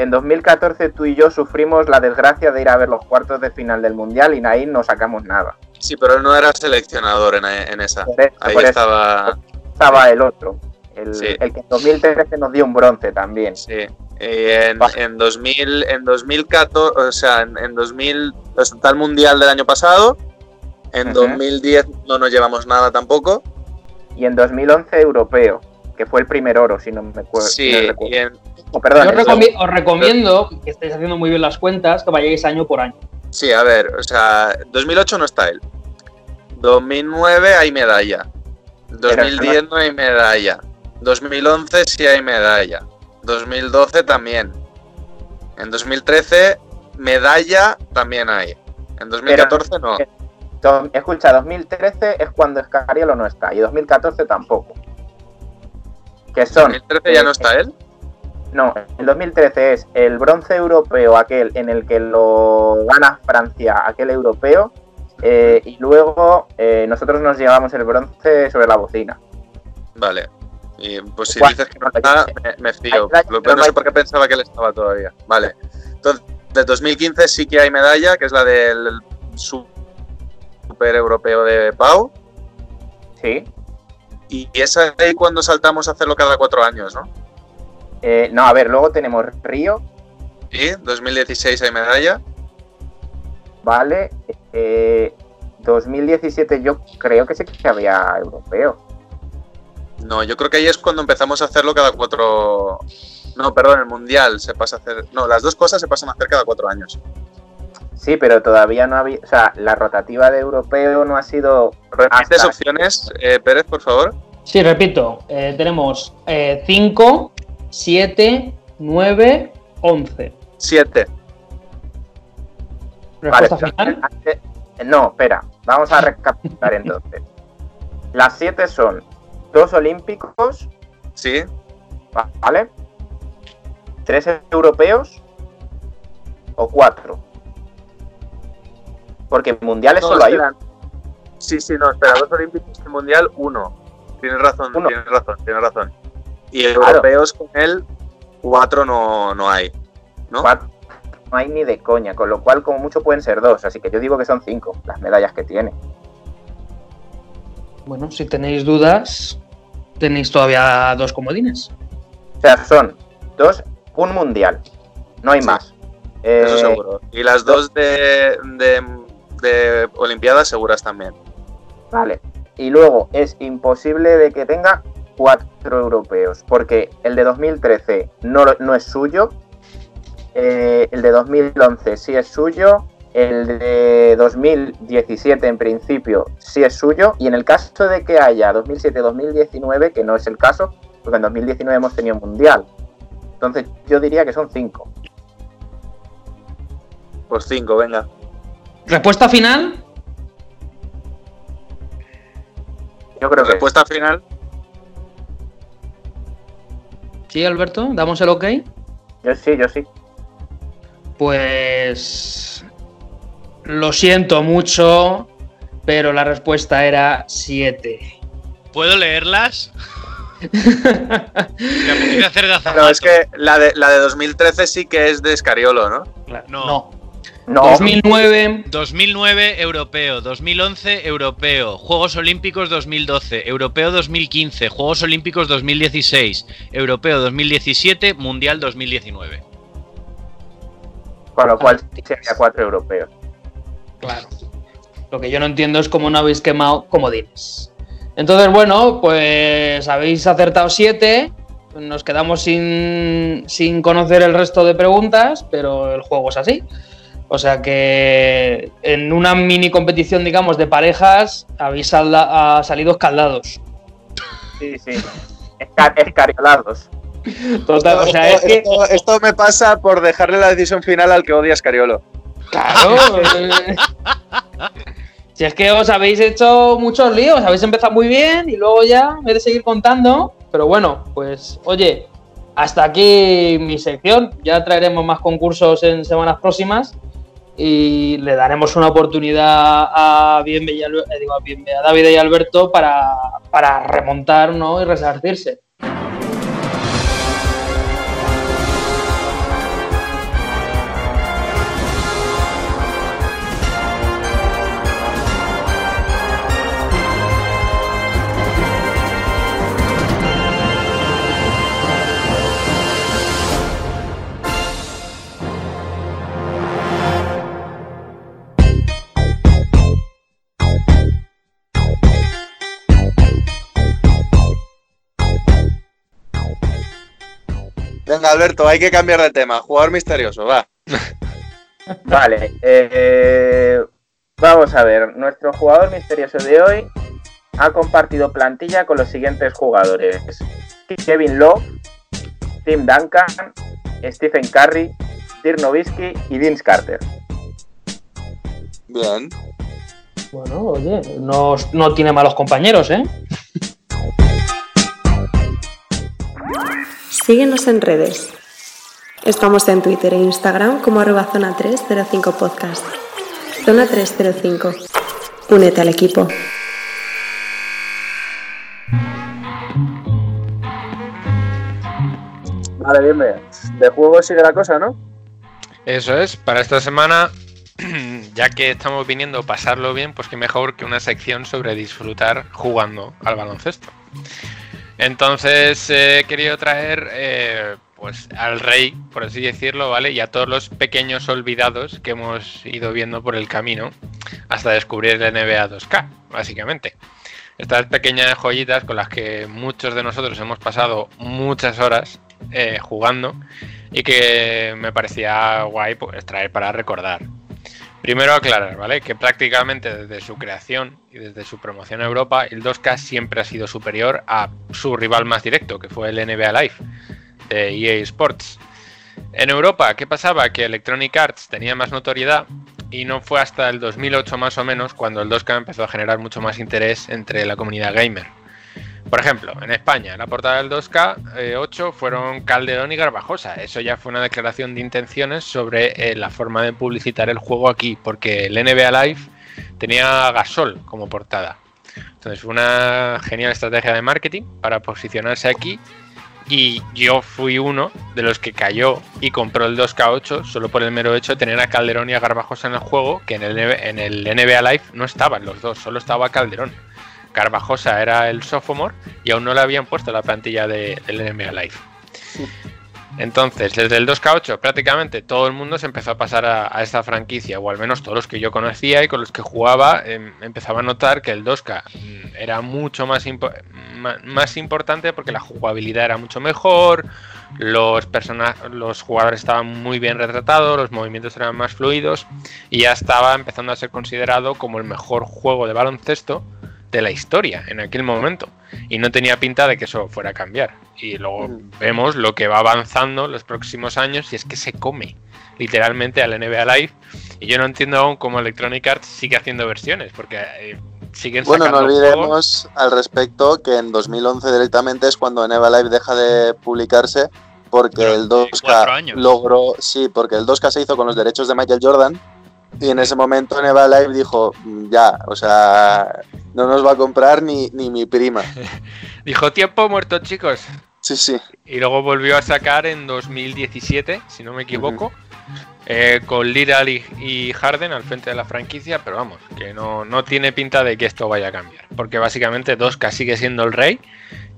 en 2014 tú y yo sufrimos la desgracia de ir a ver los cuartos de final del Mundial y ahí no sacamos nada. Sí, pero él no era seleccionador en, en esa. Por eso- Ahí por estaba. estaba el otro, el, Sí. el que en 2013 nos dio un bronce también. Sí. Y en, en 2000, en 2014, o sea, en, en 2000, o sea, está el mundial del año pasado. En Ujú. 2010 no nos llevamos nada tampoco. Y en 2011 europeo, que fue el primer oro, si no me acuerdo. Sí, no y en, Oh, perdón, Yo recomi- os recomiendo, que estáis haciendo muy bien las cuentas, que vayáis año por año. sí, a ver, o sea, 2008 no está él. 2009 hay medalla. 2010 no hay medalla. 2011 sí hay medalla. 2012 también. En 2013 medalla también hay. En 2014 no. Do- Escucha, 2013 es cuando Scariolo no está y 2014 tampoco. Que son. 2013 ya no está él. No, el 2013 es el bronce europeo, aquel en el que lo gana Francia, aquel europeo, eh, y luego eh, nosotros nos llevamos el bronce sobre la bocina. Vale. Y pues si dices que no está, me, me fío. Lo- no sé por qué pensaba que él estaba todavía. Vale. Entonces, de 2015 sí que hay medalla, que es la del Super Europeo de Pau. Sí. Y es ahí cuando saltamos a hacerlo cada cuatro años, ¿no? Eh, no, a ver, luego tenemos Río, Sí, 2016 hay medalla. ¿vale? Eh, 2017 yo creo que sí que había europeo. No, yo creo que ahí es cuando empezamos a hacerlo cada cuatro. No, perdón, el mundial se pasa a hacer. No, las dos cosas se pasan a hacer cada cuatro años. Sí, pero todavía no había, o sea, la rotativa de europeo no ha sido ¿Repites hasta- opciones, eh, Pérez, por favor? Sí, repito, eh, tenemos 5, 7, 9, 11. Siete. Respuesta Vale, final. antes- No, espera, vamos a recapitular entonces. Las siete son dos olímpicos, Sí. ¿vale? Tres europeos o cuatro. Porque mundiales No, solo hay espera. Sí, sí, no, espera, dos olímpicos y mundial, uno. Tienes razón, Uno. tienes razón, tienes razón. Y europeos con él, cuatro no, no hay. ¿No? cuatro. No hay ni de coña, con lo cual como mucho pueden ser dos. Así que yo digo que son cinco las medallas que tiene. Bueno, si tenéis dudas, tenéis todavía dos comodines. O sea, son dos, un mundial. No hay Sí. más. Eso Eh, seguro. Y las dos de, de, de Olimpiadas seguras también. Vale. Y luego es imposible de que tenga cuatro europeos, porque el de 2013 no, no es suyo, eh, el de 2011 sí es suyo, el de 2017 en principio sí es suyo, y en el caso de que haya 2007-2019, que no es el caso, porque en 2019 hemos tenido mundial. Entonces yo diría que son cinco. Pues cinco, venga. Respuesta final. Yo creo que Respuesta final. ¿Sí, Alberto? ¿Damos el ok? yo sí, yo sí. Pues lo siento mucho, pero la respuesta era 7. ¿Puedo leerlas? Apetece hacer de. No, es que la de, la de 2013 sí que es de Scariolo, ¿no? No. No. No, 2009, 2009 europeo, 2011 europeo, Juegos Olímpicos 2012, europeo 2015, Juegos Olímpicos 2016, europeo 2017, mundial 2019. con lo cual sería cuatro europeos. claro. Lo que yo no entiendo es cómo no habéis quemado comodines. Entonces, bueno, pues habéis acertado 7. Nos quedamos sin, sin conocer el resto de preguntas, pero el juego es así. O sea que en una mini competición, digamos, de parejas, habéis salda- salido escaldados. Sí, sí. Esca- escariolados. Total, o sea, es esto, que. esto- esto me pasa por dejarle la decisión final al que odia a Scariolo. Claro. eh, si es que os habéis hecho muchos líos, habéis empezado muy bien y luego ya, en vez de seguir contando. Pero bueno, pues oye, hasta aquí mi sección. Ya traeremos más concursos en semanas próximas y le daremos una oportunidad a, Albe- eh, a David y Alberto para, para remontar ¿no? y resarcirse. Alberto, hay que cambiar de tema. Jugador misterioso, va. Vale, eh, vamos a ver. Nuestro jugador misterioso de hoy ha compartido plantilla con los siguientes jugadores: Kevin Love, Tim Duncan, Stephen Curry, Dirk Nowitzki y Vince Carter. Bien. Bueno, oye, no, no tiene malos compañeros, ¿eh? Síguenos en redes. Estamos en Twitter e Instagram como arroba zona 305 podcast. Zona 305. Únete al equipo. Vale, bien, bien. De juego sigue la cosa, ¿no? Eso es, para esta semana, ya que estamos viniendo a pasarlo bien, pues qué mejor que una sección sobre disfrutar jugando al baloncesto. Entonces he querido traer eh, pues al rey, por así decirlo, ¿vale? Y a todos los pequeños olvidados que hemos ido viendo por el camino hasta descubrir el NBA 2K, básicamente. Estas pequeñas joyitas con las que muchos de nosotros hemos pasado muchas horas eh, jugando y que me parecía guay pues, traer para recordar. Primero aclarar, ¿vale? Que prácticamente desde su creación y desde su promoción a Europa, el 2K siempre ha sido superior a su rival más directo, que fue el NBA Live de EA Sports. En Europa, ¿qué pasaba? Que Electronic Arts tenía más notoriedad y no fue hasta el 2008 más o menos cuando el 2K empezó a generar mucho más interés entre la comunidad gamer. Por ejemplo, en España, la portada del 2K eh, 8 fueron Calderón y Garbajosa. Eso ya fue una declaración de intenciones sobre eh, la forma de publicitar el juego aquí, porque el NBA Live tenía Gasol como portada. Entonces fue una genial estrategia de marketing para posicionarse aquí. Y yo fui uno de los que cayó y compró el 2K8 solo por el mero hecho de tener a Calderón y a Garbajosa en el juego, que en el, en el NBA Live no estaban los dos, solo estaba Calderón. Carvajosa era el sophomore y aún no le habían puesto la plantilla de, del NBA Live. Entonces, desde el 2K8 prácticamente todo el mundo se empezó a pasar a, a esta franquicia, o al menos todos los que yo conocía y con los que jugaba, eh, empezaba a notar que el 2K mm, era mucho más, impo más importante porque la jugabilidad era mucho mejor, los, los jugadores estaban muy bien retratados, los movimientos eran más fluidos y ya estaba empezando a ser considerado como el mejor juego de baloncesto de la historia en aquel momento. Y no tenía pinta de que eso fuera a cambiar. Y luego vemos lo que va avanzando los próximos años y es que se come literalmente al NBA Live. Y yo no entiendo aún cómo Electronic Arts sigue haciendo versiones, porque eh, siguen Bueno, no sacando olvidemos al respecto que en 2011 directamente es cuando Neva Live deja de publicarse porque el 2K logró, sí, porque el 2K se hizo con los derechos de Michael Jordan y en ese momento Neva Live dijo, "Mm, ya, o sea, no nos va a comprar ni, ni mi prima. Dijo tiempo muerto, chicos. Sí, sí. Y luego volvió a sacar en 2017, si no me equivoco, eh, con Lillard y, y Harden al frente de la franquicia, pero vamos, que no, no tiene pinta de que esto vaya a cambiar. Porque básicamente 2K sigue siendo el rey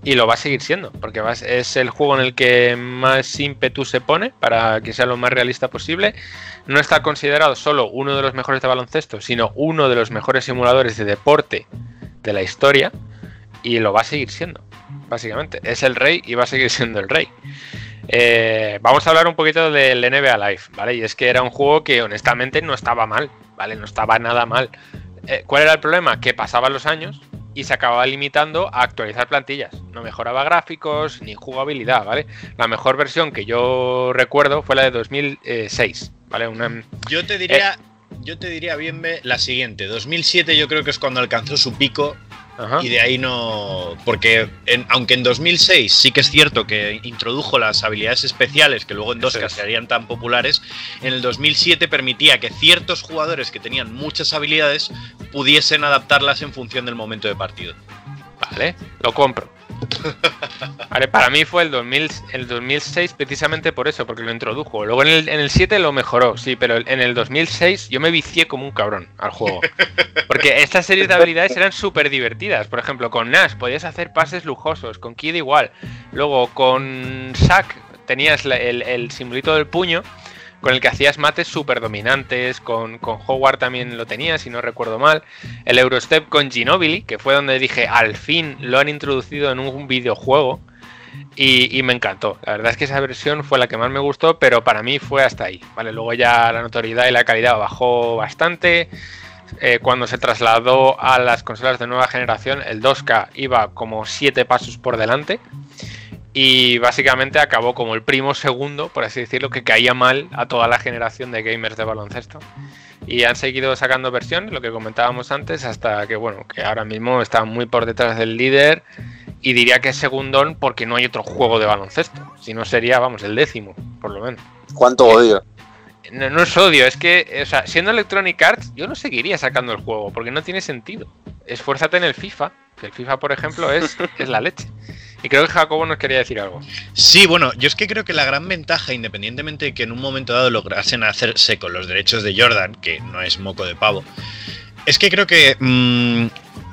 y lo va a seguir siendo, porque es el juego en el que más ímpetu se pone para que sea lo más realista posible. No está considerado solo uno de los mejores de baloncesto, sino uno de los mejores simuladores de deporte de la historia y lo va a seguir siendo, básicamente. Es el rey y va a seguir siendo el rey. Eh, vamos a hablar un poquito del NBA Live, ¿vale? Y es que era un juego que honestamente no estaba mal, ¿vale? No estaba nada mal. Eh, ¿Cuál era el problema? Que pasaban los años y se acababa limitando a actualizar plantillas. No mejoraba gráficos ni jugabilidad, ¿vale? La mejor versión que yo recuerdo fue la de 2006, ¿vale? Una, Yo te diría, yo te diría bien la siguiente. 2007 yo creo que es cuando alcanzó su pico y de ahí no, porque en- aunque en 2006 sí que es cierto que introdujo las habilidades especiales que luego en 2K se harían tan populares, en el 2007 permitía que ciertos jugadores que tenían muchas habilidades pudiesen adaptarlas en función del momento de partido. Vale, lo compro. Vale, para mí fue el, 2000, el 2006 precisamente por eso, porque lo introdujo. Luego en el, en el 7 lo mejoró, sí, pero en el 2006 yo me vicié como un cabrón al juego. Porque estas series de habilidades eran súper divertidas. Por ejemplo, con Nash podías hacer pases lujosos, con Kid igual. Luego con Shaq tenías el, el simbolito del puño con el que hacías mates súper dominantes, con, con Howard también lo tenía, si no recuerdo mal. El Eurostep con Ginobili, que fue donde dije, al fin lo han introducido en un videojuego. Y, y me encantó. La verdad es que esa versión fue la que más me gustó, pero para mí fue hasta ahí. Vale, luego ya la notoriedad y la calidad bajó bastante. Eh, cuando se trasladó a las consolas de nueva generación, el 2K iba como 7 pasos por delante. Y básicamente acabó como el primo segundo, por así decirlo, que caía mal a toda la generación de gamers de baloncesto. Y han seguido sacando versiones, lo que comentábamos antes, hasta que, bueno, que ahora mismo está muy por detrás del líder. Y diría que es segundón porque no hay otro juego de baloncesto. Si no sería, vamos, el décimo, por lo menos. ¿Cuánto odio? No, no es odio, es que, o sea, siendo Electronic Arts, yo no seguiría sacando el juego, porque no tiene sentido. Esfuérzate en el FIFA, que el FIFA, por ejemplo, es, es la leche. Y creo que Jacobo nos quería decir algo. Sí, bueno, yo es que creo que la gran ventaja, independientemente de que en un momento dado lograsen hacerse con los derechos de Jordan, que no es moco de pavo, es que creo que mm,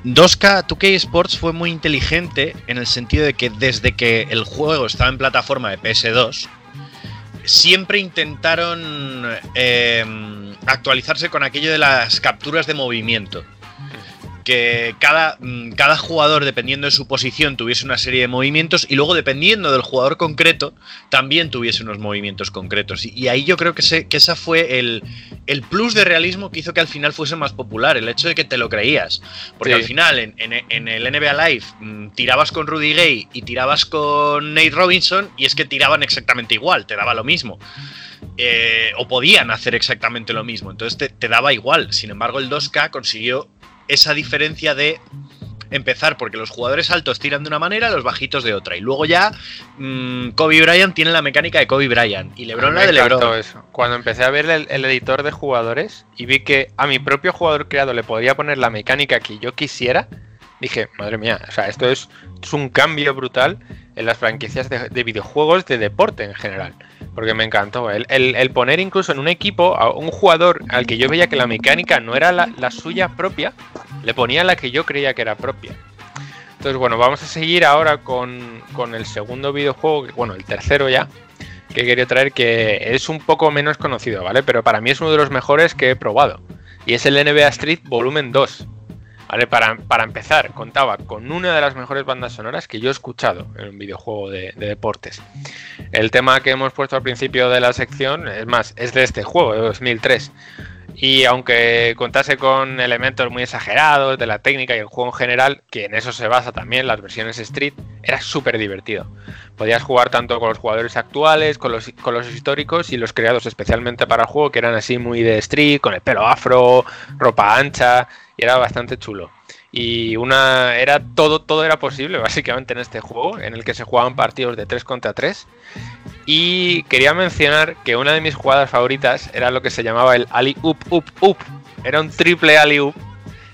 2K, 2K Sports fue muy inteligente en el sentido de que desde que el juego estaba en plataforma de PS2, siempre intentaron eh, actualizarse con aquello de las capturas de movimiento. Que cada, mm, cada jugador, dependiendo de su posición, tuviese una serie de movimientos y luego, dependiendo del jugador concreto, también tuviese unos movimientos concretos. Y, y ahí yo creo que, ese, que esa fue el, el plus de realismo que hizo que al final fuese más popular, el hecho de que te lo creías. Porque Sí. al final, en, en- en el NBA Live, mm, tirabas con Rudy Gay y tirabas con Nate Robinson, y es que tiraban exactamente igual, te daba lo mismo. Eh, o podían hacer exactamente lo mismo, entonces te, te daba igual. Sin embargo, el 2K consiguió esa diferencia de empezar porque los jugadores altos tiran de una manera, los bajitos de otra. Y luego ya mm, Kobe Bryant tiene la mecánica de Kobe Bryant y LeBron la de LeBron. eso. Cuando empecé a ver el, el editor de jugadores y vi que a mi propio jugador creado le podía poner la mecánica que yo quisiera, dije, madre mía, o sea, esto es, es un cambio brutal en las franquicias de, de videojuegos de deporte en general. Porque me encantó. El, poner incluso en un equipo a un jugador al que yo veía que la mecánica no era la, la suya propia, le ponía la que yo creía que era propia. Entonces, bueno, vamos a seguir ahora con, con el segundo videojuego, bueno, el tercero ya, que quería traer, que es un poco menos conocido, ¿vale? Pero para mí es uno de los mejores que he probado. Y es el NBA Street Volumen 2. Para empezar, contaba con una de las mejores bandas sonoras que yo he escuchado en un videojuego de, de deportes. El tema que hemos puesto al principio de la sección, es más, es de este juego, de 2003. Y aunque contase con elementos muy exagerados de la técnica y el juego en general, que en eso se basa también las versiones Street, era súper divertido. Podías jugar tanto con los jugadores actuales, con los, con los históricos y los creados especialmente para el juego, que eran así muy de Street, con el pelo afro, ropa ancha, y era bastante chulo. Y una era todo, todo era posible básicamente en este juego, en el que se jugaban partidos de 3 contra 3. Y quería mencionar que una de mis jugadas favoritas era lo que se llamaba el Ali Up Up Up. Era un triple Ali Up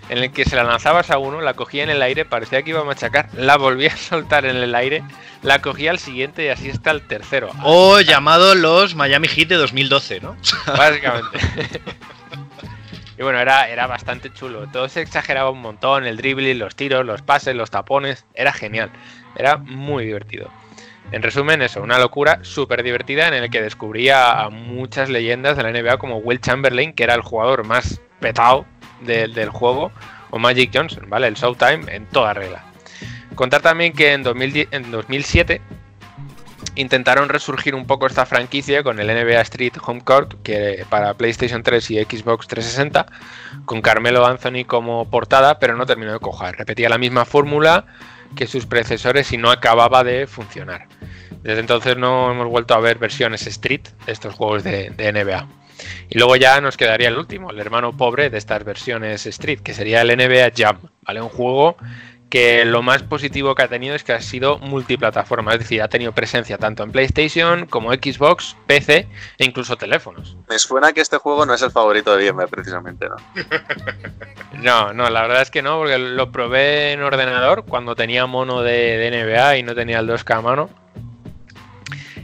en el que se la lanzabas a uno, la cogía en el aire, parecía que iba a machacar, la volvía a soltar en el aire, la cogía al siguiente y así está el tercero. O llamado los Miami Heat de 2012, ¿no? Básicamente. y bueno, era, era bastante chulo. Todo se exageraba un montón, el dribbling, los tiros, los pases, los tapones. Era genial. Era muy divertido. En resumen, eso, una locura súper divertida en el que descubría a muchas leyendas de la NBA como Will Chamberlain, que era el jugador más petado de- del juego, o Magic Johnson, ¿vale? El Showtime en toda regla. Contar también que en, 2010 en 2007 intentaron resurgir un poco esta franquicia con el NBA Street Home Court que para PlayStation 3 y Xbox 360 con Carmelo Anthony como portada pero no terminó de cojar repetía la misma fórmula que sus predecesores y no acababa de funcionar. Desde entonces no hemos vuelto a ver versiones Street de estos juegos de, de NBA y luego ya nos quedaría el último el hermano pobre de estas versiones Street que sería el NBA Jam vale un juego que lo más positivo que ha tenido es que ha sido multiplataforma, es decir, ha tenido presencia tanto en PlayStation como Xbox, PC e incluso teléfonos. Me suena que este juego no es el favorito de Gamer, precisamente, ¿no? No, no, la verdad es que no, porque lo probé en ordenador cuando tenía mono de, de NBA y no tenía el 2K a mano.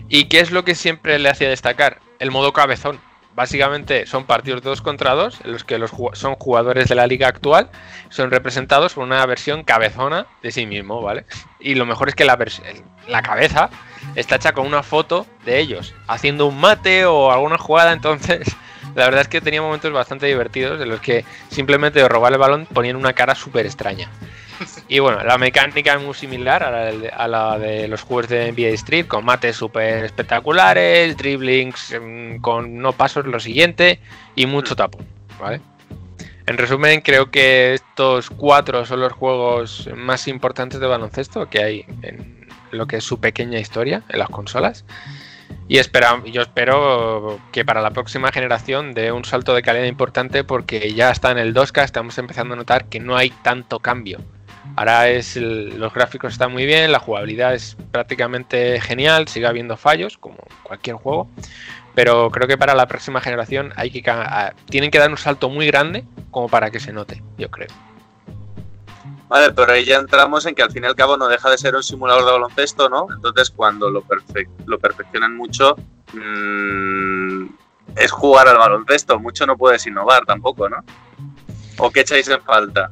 ¿Y qué es lo que siempre le hacía destacar? El modo cabezón. Básicamente son partidos 2 contra 2 en los que los son jugadores de la liga actual son representados por una versión cabezona de sí mismo, ¿vale? Y lo mejor es que la, la cabeza está hecha con una foto de ellos haciendo un mate o alguna jugada, entonces la verdad es que tenía momentos bastante divertidos en los que simplemente de robar el balón ponían una cara súper extraña. Y bueno, la mecánica es muy similar a la, de, a la de los juegos de NBA Street, con mates súper espectaculares, dribblings mm, con no pasos lo siguiente y mucho tapón, ¿vale? En resumen, creo que estos cuatro son los juegos más importantes de baloncesto que hay en lo que es su pequeña historia en las consolas. Y espera, yo espero que para la próxima generación dé un salto de calidad importante porque ya está en el 2K, estamos empezando a notar que no hay tanto cambio. Ahora es el- los gráficos están muy bien, la jugabilidad es prácticamente genial, sigue habiendo fallos como cualquier juego, pero creo que para la próxima generación hay que tienen que dar un salto muy grande como para que se note, yo creo. Vale, pero ahí ya entramos en que al fin y al cabo no deja de ser un simulador de baloncesto, ¿no? Entonces cuando lo, perfe- lo perfeccionan mucho, mm, es jugar al baloncesto, mucho no puedes innovar tampoco, ¿no? ¿O qué echáis en falta?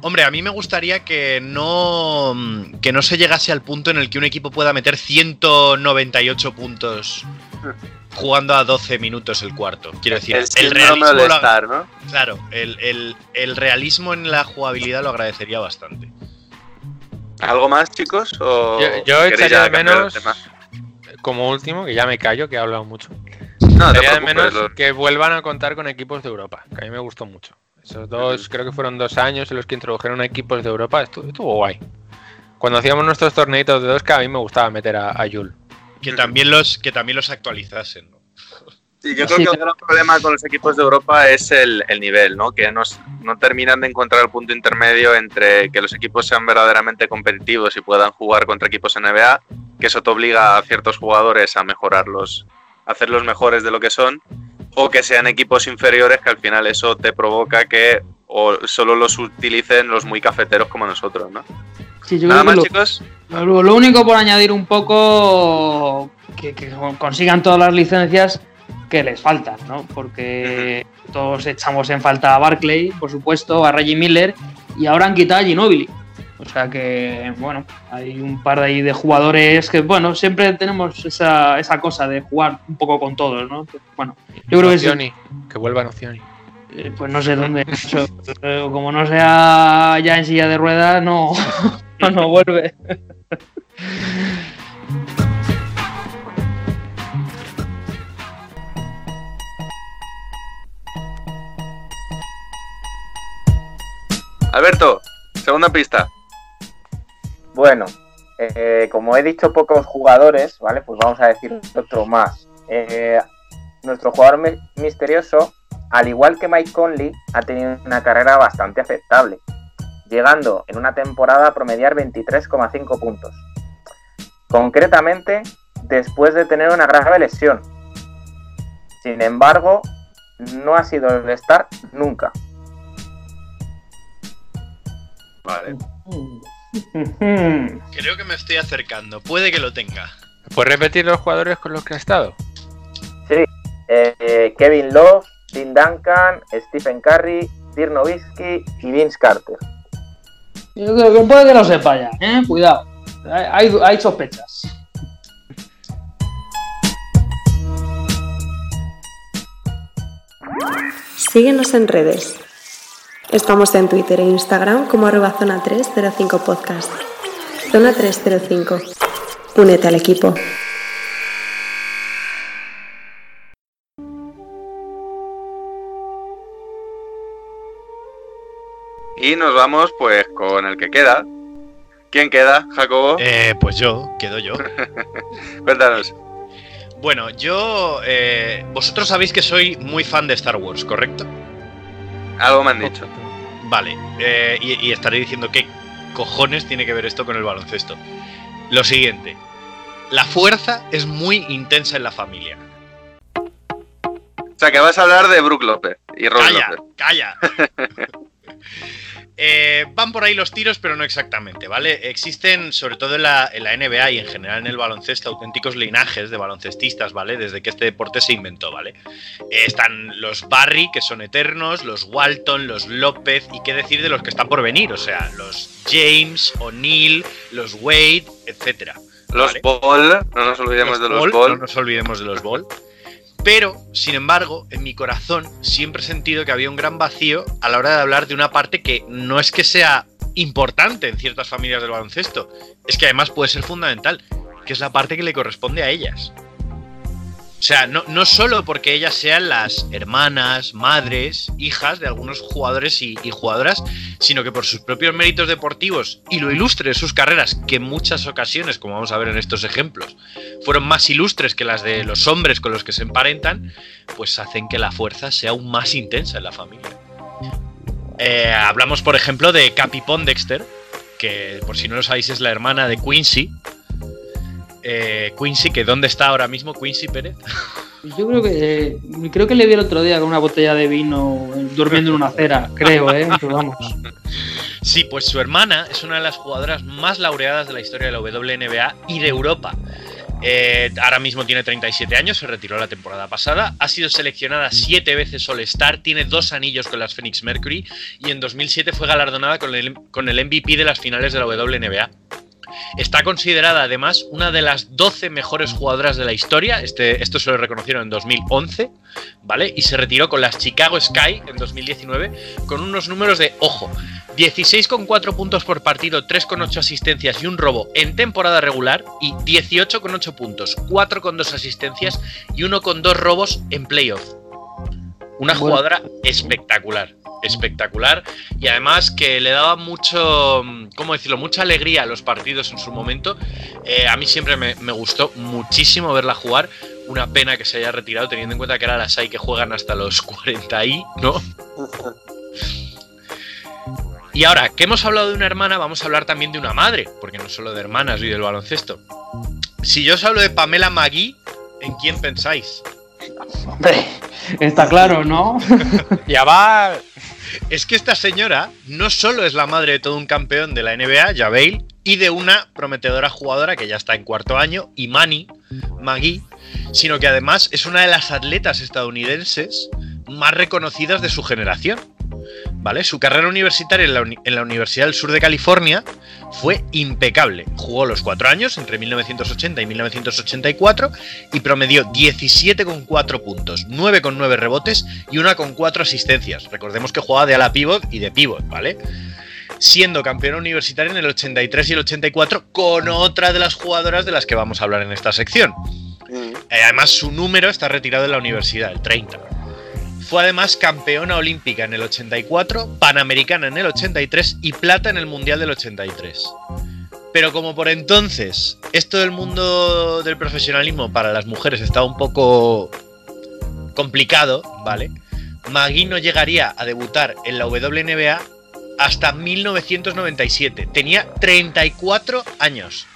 Hombre, a mí me gustaría que no, que no se llegase al punto en el que un equipo pueda meter 198 puntos jugando a 12 minutos el cuarto. Quiero decir, El el, realismo. del lo- estar, ¿no? Claro, el, el- el realismo en la jugabilidad lo agradecería bastante. ¿Algo más, chicos? ¿O Yo, yo echaría de menos, como último, que ya me callo, que he hablado mucho, No, echaría de menos lo- que vuelvan a contar con equipos de Europa, que a mí me gustó mucho. Esos dos, creo que fueron dos años en los que introdujeron equipos de Europa, estuvo, estuvo guay. Cuando hacíamos nuestros torneitos de 2K, a mí me gustaba meter a, a Yul. Que también los, que también los actualizasen. ¿no? Sí, yo creo Sí, que el gran problema con los equipos de Europa es el, el nivel, ¿no? Que nos- no terminan de encontrar el punto intermedio entre que los equipos sean verdaderamente competitivos y puedan jugar contra equipos NBA, que eso te obliga a ciertos jugadores a mejorarlos, a hacerlos mejores de lo que son, o que sean equipos inferiores, que al final eso te provoca que o solo los utilicen los muy cafeteros como nosotros, ¿no? Sí, yo Nada creo más, que lo- chicos. Lo, lo único por añadir un poco que, que consigan todas las licencias que les faltan, ¿no? Porque todos echamos en falta a Barclay, por supuesto, a Reggie Miller y ahora han quitado a Ginobili. O sea que, bueno, hay un par de ahí de jugadores que, bueno, siempre tenemos esa, esa cosa de jugar un poco con todos, ¿no? Bueno, yo creo que sí. Que vuelva Nocioni. Eh, Pues no sé dónde. como no sea ya en silla de ruedas, no, no, no vuelve. Alberto, segunda pista. Bueno, eh, como he dicho pocos jugadores, ¿vale? Pues vamos a decir otro más. Eh, nuestro jugador mi- misterioso, al igual que Mike Conley, ha tenido una carrera bastante aceptable. Llegando en una temporada a promediar 23,5 puntos. Concretamente, después de tener una grave lesión. Sin embargo, no ha sido el Star nunca. Vale. Creo que me estoy acercando. Puede que lo tenga. ¿Puedes repetir los jugadores con los que ha estado? Sí, eh, Kevin Love, Tim Duncan, Stephen Curry, Dirk Nowitzki y Vince Carter. Que puede que lo sepa ya, ¿eh? Cuidado. Hay- hay sospechas. Síguenos en redes. Estamos en Twitter e Instagram como arroba zona 305 podcast. Zona 305. Únete al equipo. Y nos vamos pues con el que queda. ¿Quién queda, Jacobo? Eh, pues yo, quedo yo. Cuéntanos. Bueno, yo. eh, vosotros sabéis que soy muy fan de Star Wars, ¿correcto? Algo me han dicho. Vale, eh, y, y estaré diciendo qué cojones tiene que ver esto con el baloncesto. Lo siguiente. La fuerza es muy intensa en la familia. O sea, que vas a hablar de Brook López y Rob Calla, López. calla. Eh, van por ahí los tiros, pero no exactamente, ¿vale? Existen, sobre todo en la, en la NBA y en general en el baloncesto, auténticos linajes de baloncestistas, ¿vale? Desde que este deporte se inventó, ¿vale? Eh, están los Barry, que son eternos, los Walton, los López, y qué decir de los que están por venir, o sea, los James, O'Neill, los Wade, etcétera. Los ¿vale? Ball, no nos olvidemos de los Ball, Ball. No nos olvidemos de los Ball. Pero, sin embargo, en mi corazón siempre he sentido que había un gran vacío a la hora de hablar de una parte que no es que sea importante en ciertas familias del baloncesto, es que además puede ser fundamental, que es la parte que le corresponde a ellas. O sea, no, no solo porque ellas sean las hermanas, madres, hijas de algunos jugadores y, jugadoras, sino que por sus propios méritos deportivos y lo ilustre de sus carreras, que en muchas ocasiones, como vamos a ver en estos ejemplos, fueron más ilustres que las de los hombres con los que se emparentan, pues hacen que la fuerza sea aún más intensa en la familia. Eh, hablamos, por ejemplo, de Capi Pondexter, que por si no lo sabéis es la hermana de Quincy. Eh, Quincy, que ¿dónde está ahora mismo Quincy Pérez? Yo creo que eh, creo que le vi el otro día con una botella de vino eh, durmiendo en una acera, creo, ¿eh? Pero vamos. Sí, pues su hermana es una de las jugadoras más laureadas de la historia de la WNBA y de Europa. Eh, ahora mismo tiene 37 años, se retiró la temporada pasada, ha sido seleccionada siete veces All-Star, tiene dos anillos con las Phoenix Mercury y en 2007 fue galardonada con el, con el MVP de las finales de la WNBA. Está considerada además una de las 12 mejores jugadoras de la historia. Este, esto se lo reconocieron en 2011, ¿vale? Y se retiró con las Chicago Sky en 2019 con unos números de, ojo, 16,4 puntos por partido, 3,8 asistencias y un robo en temporada regular y 18,8 puntos, 4,2 asistencias y 1,2 robos en playoff. Una jugadora espectacular, espectacular y además que le daba mucho, ¿cómo decirlo? Mucha alegría a los partidos en su momento. Eh, a mí siempre me, me gustó muchísimo verla jugar. Una pena que se haya retirado teniendo en cuenta que era las hay que juegan hasta los 40 y, ¿no? Y ahora que hemos hablado de una hermana, vamos a hablar también de una madre, porque no solo de hermanas y del baloncesto. Si yo os hablo de Pamela Magui, ¿en quién pensáis? Hombre, está claro, ¿no? Ya va. Es que esta señora no solo es la madre de todo un campeón de la NBA, Javel, y de una prometedora jugadora que ya está en cuarto año, Imani, Magui, sino que además es una de las atletas estadounidenses más reconocidas de su generación. ¿Vale? Su carrera universitaria en la, uni- en la Universidad del Sur de California fue impecable. Jugó los cuatro años, entre 1980 y 1984, y promedió 17,4 puntos, 9,9 rebotes y 1,4 asistencias. Recordemos que jugaba de ala pivot y de pivot, ¿vale? Siendo campeona universitaria en el 83 y el 84 con otra de las jugadoras de las que vamos a hablar en esta sección. Eh, además, su número está retirado de la universidad, el 30. Fue además campeona olímpica en el 84, panamericana en el 83 y plata en el Mundial del 83. Pero como por entonces esto del mundo del profesionalismo para las mujeres estaba un poco complicado, ¿vale? Magui no llegaría a debutar en la WNBA hasta 1997. Tenía 34 años.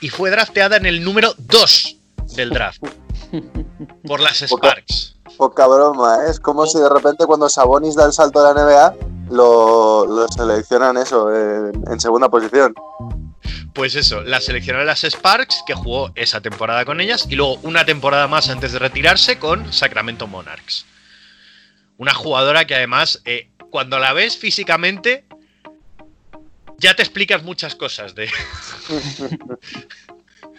Y fue drafteada en el número 2 del draft. Por las Sparks. Poca broma, ¿eh? es como si de repente cuando Sabonis da el salto a la NBA lo, lo seleccionan eso en, en segunda posición. Pues eso, la seleccionaron las Sparks, que jugó esa temporada con ellas, y luego una temporada más antes de retirarse con Sacramento Monarchs. Una jugadora que además, eh, cuando la ves físicamente, ya te explicas muchas cosas de...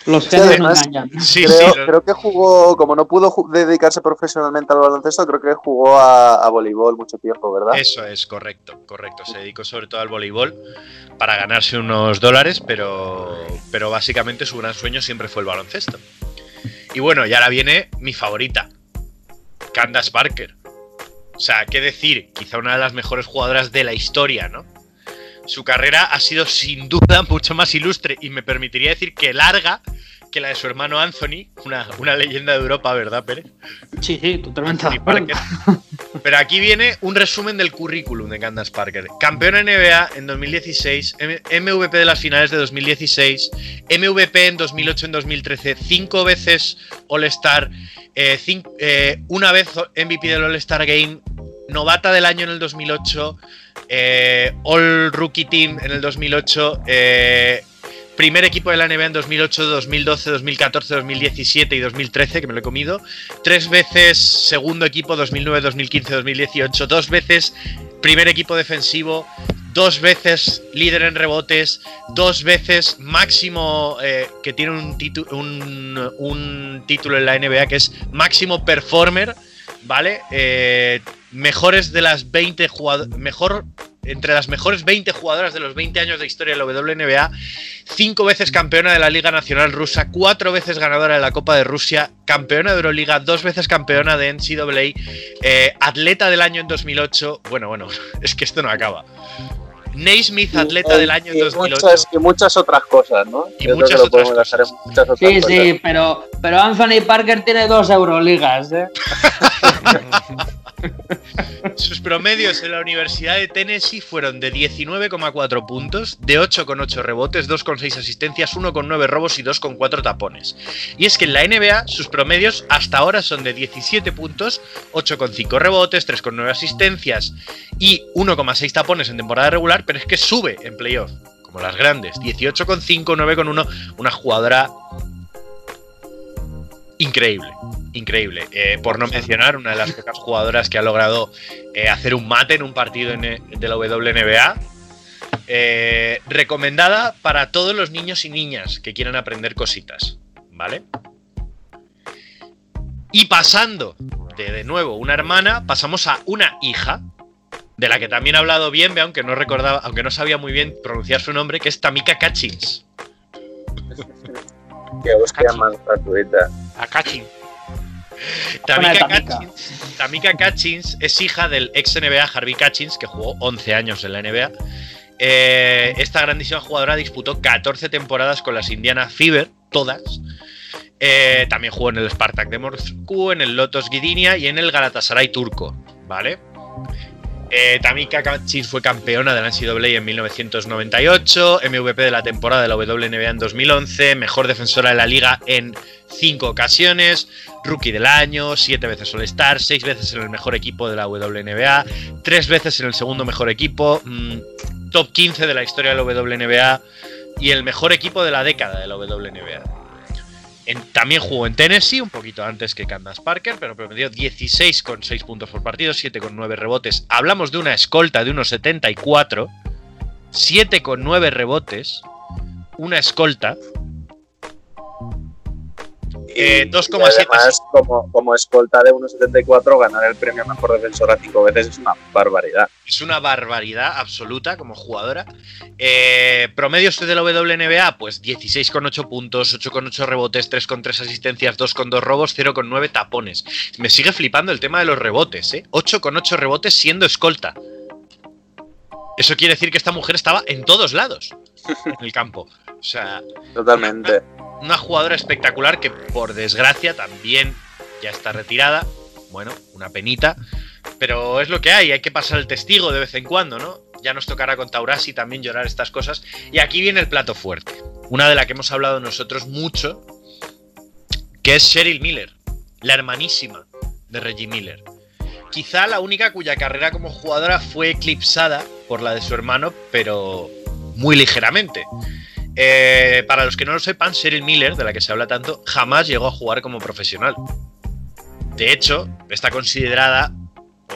Los Sí, además, engañan. Sí, creo, sí, creo que jugó, como no pudo dedicarse profesionalmente al baloncesto, creo que jugó a, a voleibol mucho tiempo, ¿verdad? Eso es, correcto, correcto. Se dedicó sobre todo al voleibol para ganarse unos dólares, pero, pero básicamente su gran sueño siempre fue el baloncesto. Y bueno, y ahora viene mi favorita, Candace Parker. O sea, qué decir, quizá una de las mejores jugadoras de la historia, ¿no? Su carrera ha sido sin duda mucho más ilustre y me permitiría decir que larga que la de su hermano Anthony, una, una leyenda de Europa, ¿verdad, Pérez? Sí, sí, totalmente. Pero aquí viene un resumen del currículum de Candace Parker. Campeona NBA en 2016, M- MVP de las finales de 2016, MVP en 2008 en 2013, cinco veces All-Star, eh, eh, una vez MVP del All-Star Game, novata del año en el 2008, eh, All Rookie Team en el 2008, eh, primer equipo de la NBA en 2008, 2012, 2014, 2017 y 2013, que me lo he comido, tres veces segundo equipo 2009, 2015, 2018, dos veces primer equipo defensivo, dos veces líder en rebotes, dos veces máximo eh, que tiene un, un, un título en la NBA que es máximo performer, ¿vale? Eh, mejores de las 20 jugadoras, mejor entre las mejores 20 jugadoras de los 20 años de historia de la WNBA, cinco veces campeona de la Liga Nacional Rusa, cuatro veces ganadora de la Copa de Rusia, campeona de Euroliga, dos veces campeona de NCAA, eh, atleta del año en 2008. Bueno, bueno, es que esto no acaba. Naismith, atleta del año en y 2008. muchas, y muchas otras cosas, ¿no? Y Yo muchas otras muchas otras Sí, cosas. sí, pero, pero Anthony Parker tiene dos Euroligas, ¿eh? Sus promedios en la Universidad de Tennessee fueron de 19,4 puntos, de 8,8 rebotes, 2,6 asistencias, 1,9 robos y 2,4 tapones. Y es que en la NBA sus promedios hasta ahora son de 17 puntos, 8,5 rebotes, 3,9 asistencias y 1,6 tapones en temporada regular, pero es que sube en playoff, como las grandes, 18,5, 9,1, una jugadora increíble, increíble. Eh, por no mencionar, una de las pocas jugadoras que ha logrado eh, hacer un mate en un partido en- de la WNBA. Eh, recomendada para todos los niños y niñas que quieran aprender cositas, ¿vale? Y pasando de de nuevo una hermana, pasamos a una hija, de la que también he hablado bien, aunque no recordaba, aunque no sabía muy bien pronunciar su nombre, que es Tamika Catchings. Que hostia más gratuita. A Cachin. Tamika. Catchings, Tamika Catchings es hija del ex NBA Harvey Catchings, que jugó 11 años en la NBA. Eh, esta grandísima jugadora disputó 14 temporadas con las Indiana Fever, todas. Eh, también jugó en el Spartak de Moscú, en el Lotos Gdynia y en el Galatasaray turco, ¿vale? Eh, Tamika Catchings fue campeona de la NCAA en 1998, MVP de la temporada de la WNBA en 2011, mejor defensora de la liga en cinco ocasiones, rookie del año, siete veces All-Star, seis veces en el mejor equipo de la WNBA, tres veces en el segundo mejor equipo, mm, top 15 de la historia de la WNBA y el mejor equipo de la década de la WNBA. También jugó en Tennessee, un poquito antes que Candace Parker, pero promedió 16,6 puntos por partido, 7,9 rebotes. Hablamos de una escolta de unos 74, 7,9 rebotes, una escolta, eh, Y 2,7 además, como, como escolta de 1.74, ganar el premio mejor defensora cinco veces es una barbaridad. Es una barbaridad absoluta como jugadora. Eh, promedios de la WNBA, pues 16,8 puntos, 8,8 rebotes, 3,3 asistencias, 2,2 robos, 0,9 tapones. Me sigue flipando el tema de los rebotes, ¿eh? 8,8 rebotes siendo escolta. Eso quiere decir que esta mujer estaba en todos lados en el campo. O sea, Totalmente. una jugadora espectacular que por desgracia también ya está retirada. Bueno, una penita. Pero es lo que hay, hay que pasar el testigo de vez en cuando, ¿no? ya nos tocará con Taurasi también llorar estas cosas. Y aquí viene el plato fuerte, una de la que hemos hablado nosotros mucho, que es Cheryl Miller, la hermanísima de Reggie Miller. Quizá la única cuya carrera como jugadora fue eclipsada por la de su hermano, pero muy ligeramente. Eh, para los que no lo sepan, Cheryl Miller, de la que se habla tanto, jamás llegó a jugar como profesional. De hecho, está considerada,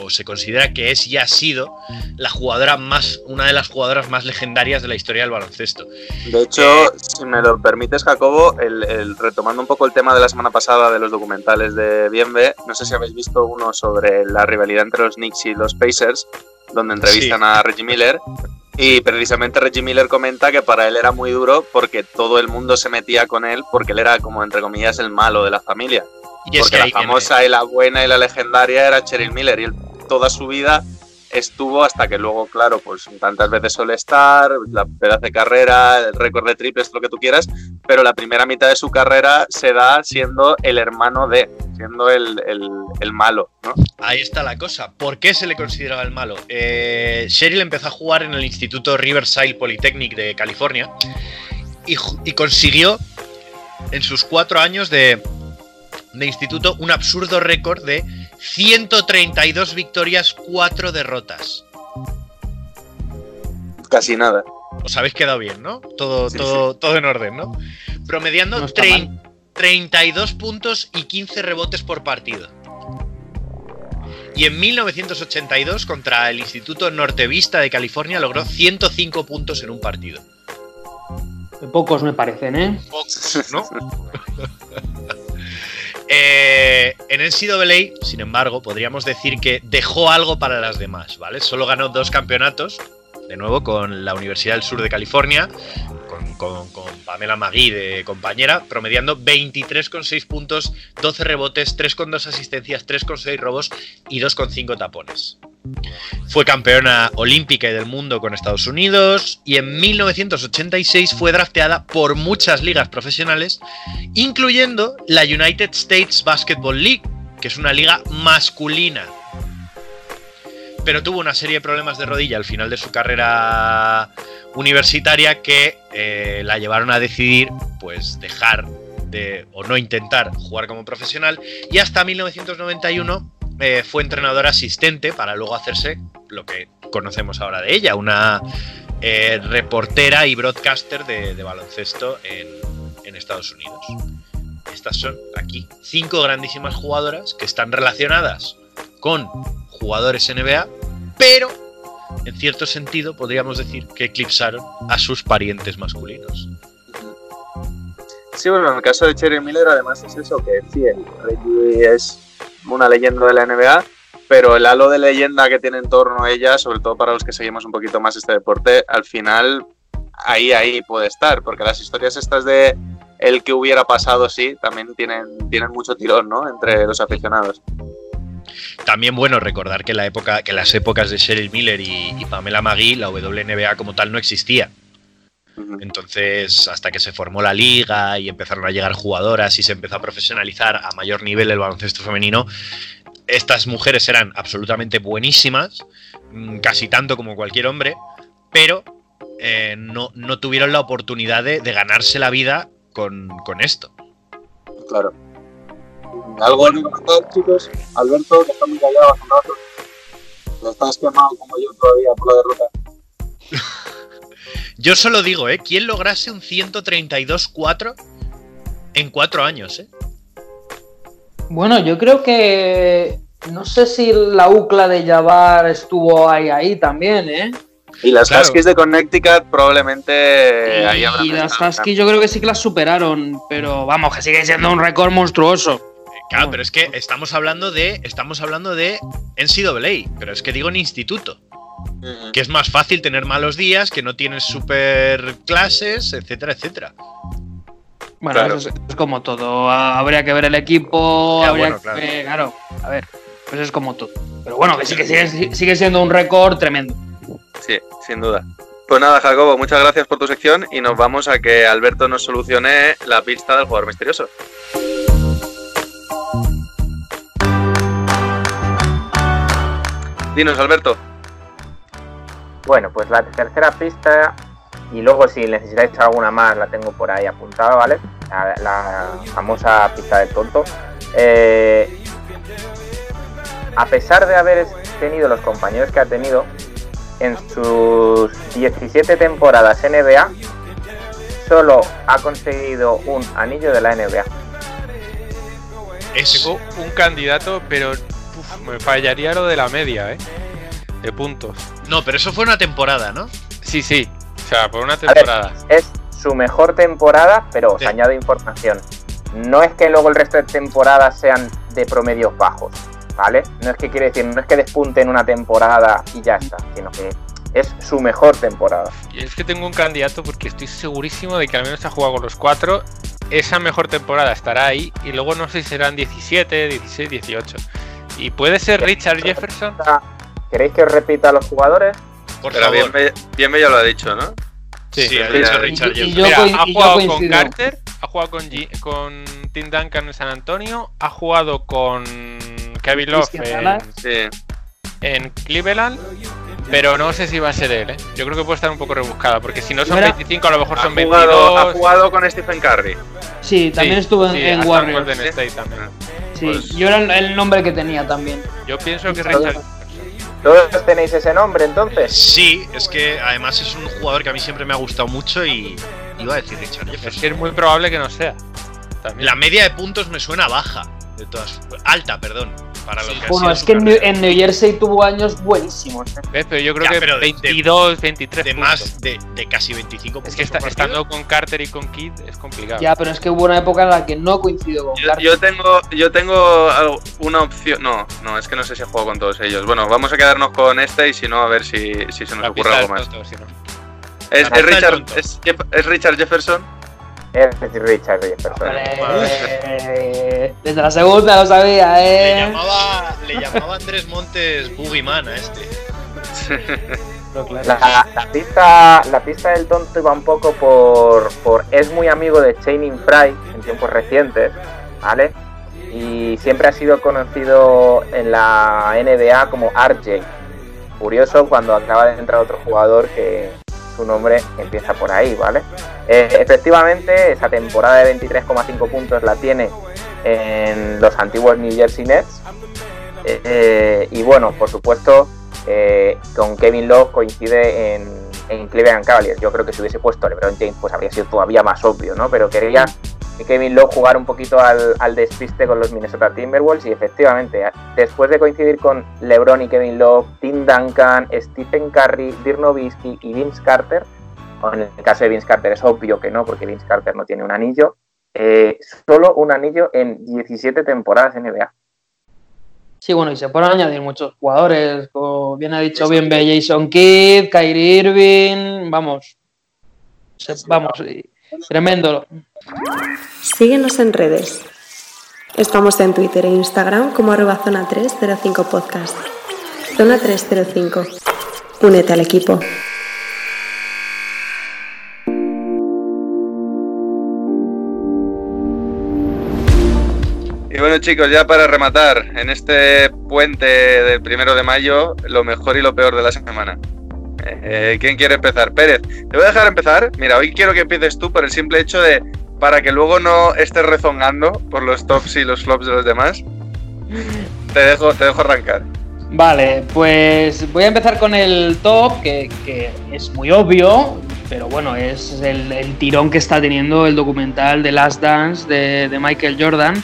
o se considera que es y ha sido, la jugadora más, una de las jugadoras más legendarias de la historia del baloncesto. De hecho, si me lo permites, Jacobo, el, el- retomando un poco el tema de la semana pasada de los documentales de Bienve, no sé si habéis visto uno sobre la rivalidad entre los Knicks y los Pacers, donde entrevistan Sí. a Reggie Miller. Y precisamente Reggie Miller comenta que para él era muy duro porque todo el mundo se metía con él porque él era como entre comillas el malo de la familia. Y es porque que la viene- famosa y la buena y la legendaria era Cheryl Miller y él toda su vida estuvo hasta que luego, claro, pues tantas veces suele estar, la pedazo de carrera, el récord de triples, lo que tú quieras, pero la primera mitad de su carrera se da siendo el hermano de, siendo el, el- el malo, ¿no? Ahí está la cosa. ¿Por qué se le consideraba el malo? Eh, Cheryl empezó a jugar en el Instituto Riverside Polytechnic de California y, y consiguió en sus cuatro años de, de instituto un absurdo récord de 132 victorias, 4 derrotas. Casi nada. Os habéis quedado bien, ¿no? Todo, Sí, todo, todo en orden, ¿no? Promediando No está trein- 32 puntos y 15 rebotes por partido. Y en 1982, contra el Instituto Nortevista de California, logró 105 puntos en un partido. Pocos me parecen, ¿eh? ¿no? Eh, en NCAA, sin embargo, podríamos decir que dejó algo para las demás, ¿vale? Solo ganó dos campeonatos, de nuevo con la Universidad del Sur de California, con, con- con Pamela Magui de compañera, promediando 23,6 puntos, 12 rebotes, 3,2 asistencias, 3,6 robos y 2,5 tapones. Fue campeona olímpica y del mundo con Estados Unidos y en 1986 fue drafteada por muchas ligas profesionales, incluyendo la United States Basketball League, que es una liga masculina. Pero tuvo una serie de problemas de rodilla al final de su carrera universitaria que eh, la llevaron a decidir pues dejar de o no intentar jugar como profesional y hasta 1991 eh, fue entrenadora asistente para luego hacerse lo que conocemos ahora de ella, una eh, reportera y broadcaster de, baloncesto en, en Estados Unidos. Estas son aquí cinco grandísimas jugadoras que están relacionadas con jugadores NBA, pero en cierto sentido podríamos decir que eclipsaron a sus parientes masculinos. Sí, bueno, en el caso de Cheryl Miller además es eso, que Reggie es una leyenda de la NBA, pero el halo de leyenda que tiene en torno a ella, sobre todo para los que seguimos un poquito más este deporte, al final ahí, ahí puede estar, porque las historias estas de el que hubiera pasado, sí, también tienen, tienen mucho tirón, ¿no? Entre los aficionados. También bueno recordar que la época, que las épocas de Cheryl Miller y, y Pamela Magui, la WNBA como tal no existía. Entonces, hasta que se formó la liga y empezaron a llegar jugadoras y se empezó a profesionalizar a mayor nivel el baloncesto femenino, estas mujeres eran absolutamente buenísimas, mm, casi tanto como cualquier hombre, pero eh, no, no tuvieron la oportunidad de, de ganarse la vida con, con esto. Claro. ¿Algo comentar, chicos? Alberto, que está muy callado hace un rato. Estás quemado como yo todavía por la derrota. Yo solo digo, ¿eh? ¿Quién lograse un 132-4 en cuatro años, eh? Bueno, yo creo que. No sé si la UCLA de Jabbar estuvo ahí, ahí también, ¿eh? Y las Claro. Huskies de Connecticut probablemente ahí habrán y las. Husky yo creo que sí que las superaron, pero vamos, que sigue siendo un récord monstruoso. Claro, pero es que estamos hablando de. Estamos hablando de NCAA, pero es que digo en instituto. Que es más fácil tener malos días, que no tienes super clases, etcétera, etcétera. Bueno, Claro. eso es, es como todo. Ah, Habría que ver el equipo, Ya, habría bueno, claro. que. Claro, a ver, pues es como todo. Pero bueno, que sí que sigue, sigue siendo un récord tremendo. Sí, sin duda. Pues nada, Jacobo, muchas gracias por tu sección y nos vamos a que Alberto nos solucione la pista del jugador misterioso. Dinos, Alberto. Bueno, pues la tercera pista, y luego si necesitáis alguna más, la tengo por ahí apuntada, ¿vale? La, famosa pista del tonto. Eh, a pesar de haber tenido los compañeros que ha tenido, en sus 17 temporadas NBA, solo ha conseguido un anillo de la NBA. Es un candidato, pero me fallaría lo de la media, ¿eh? De puntos. No, pero eso fue una temporada, ¿no? Sí, sí. O sea, por una A ver, temporada. es su mejor temporada, pero os Sí. añado información. No es que luego el resto de temporadas sean de promedios bajos, ¿vale? No es que quiere decir, no es que despunte en una temporada y ya está, sino que es su mejor temporada. Y es que tengo un candidato porque estoy segurísimo de que al menos ha jugado con los cuatro. Esa mejor temporada estará ahí. Y luego no sé si serán 17, 16, 18. Y puede ser Richard Jefferson. ¿Queréis que os repita los jugadores? Por Pero favor. bien, bien ya lo ha dicho, ¿no? Sí, Sí, dicho. Richard Y- y Jefferson. yo Mira, ha y yo jugado con. Carter, ha jugado con, G- con Tim Duncan en San Antonio, ha jugado con Kevin Love en, Dallas. Sí. en Cleveland, pero no sé si va a ser él, ¿eh? Yo creo que puede estar un poco rebuscada, porque si no son Mira, 25, a lo mejor Ha son jugado, 22. ha jugado con Stephen Curry. Sí, también Sí, estuvo en, sí, en en Warriors. Golden State también. Sí, Pues- yo era el, el nombre que tenía también. Yo pienso que Richard ¿Todos tenéis ese nombre entonces? Sí, es que además es un jugador que a mí siempre me ha gustado mucho y iba a decir Richard es Jefferson. que es muy probable que no sea. También. La media de puntos me suena baja, de todas, alta, perdón, para lo que ha Bueno, sido es que en New, carrera. en New Jersey tuvo años buenísimos. ¿eh? ¿Ves? Pero yo creo Ya, que pero de- de- 22, 23 de puntos. más de, de casi 25 puntos Es que está- estando con Carter y con Kidd es complicado. Ya, pero es que hubo una época en la que no coincidió con Yo, Carter. yo tengo, yo tengo una opción. No, no, es que no sé si jugado con todos ellos. Bueno, vamos a quedarnos con este y si no, a ver si, si se nos La ocurre algo más. tonto, si no. ¿Es, Richard, es Richard Jefferson? Es Richard Jefferson. Hombre, desde la segunda lo sabía, Le ¿eh? llamaba, le llamaba Andrés Montes Boogeyman a este. La, la pista, la pista del tonto iba un poco por, por es muy amigo de Channing Fry en tiempos recientes, ¿vale? Y siempre ha sido conocido en la NBA como RJ. Curioso cuando acaba de entrar otro jugador que su nombre empieza por ahí, ¿vale? Eh, efectivamente, esa temporada de 23,5 puntos la tiene en los antiguos New Jersey Nets. Eh, y bueno, por supuesto, eh, con Kevin Love coincide en, en Cleveland Cavaliers. Yo creo que si hubiese puesto LeBron James, pues habría sido todavía más obvio, ¿no? Pero quería que Kevin Love jugara un poquito al, despiste con los Minnesota Timberwolves y efectivamente, después de coincidir con LeBron y Kevin Love, Tim Duncan, Stephen Curry, Dirk Nowitzki y Vince Carter, en el caso de Vince Carter es obvio que no, porque Vince Carter no tiene un anillo, eh, solo un anillo en 17 temporadas NBA. Sí, bueno, y se pueden añadir muchos jugadores. Como bien ha dicho bien B, Jason Kidd, Kyrie Irving, vamos. Se- vamos, y- tremendo. Síguenos en redes. Estamos en Twitter e Instagram como arroba zona 305 podcast. Zona 305. Únete al equipo. Bueno chicos, ya para rematar, en este puente del primero de mayo, lo mejor y lo peor de la semana. Eh, ¿Quién quiere empezar? Pérez, te voy a dejar empezar. Mira, hoy quiero que empieces tú por el simple hecho de, para que luego no estés rezongando por los tops y los flops de los demás. Te dejo, te dejo arrancar. Vale, pues voy a empezar con el top, que, que es muy obvio, pero bueno, es el, tirón que está teniendo el documental de Last Dance de Michael Jordan,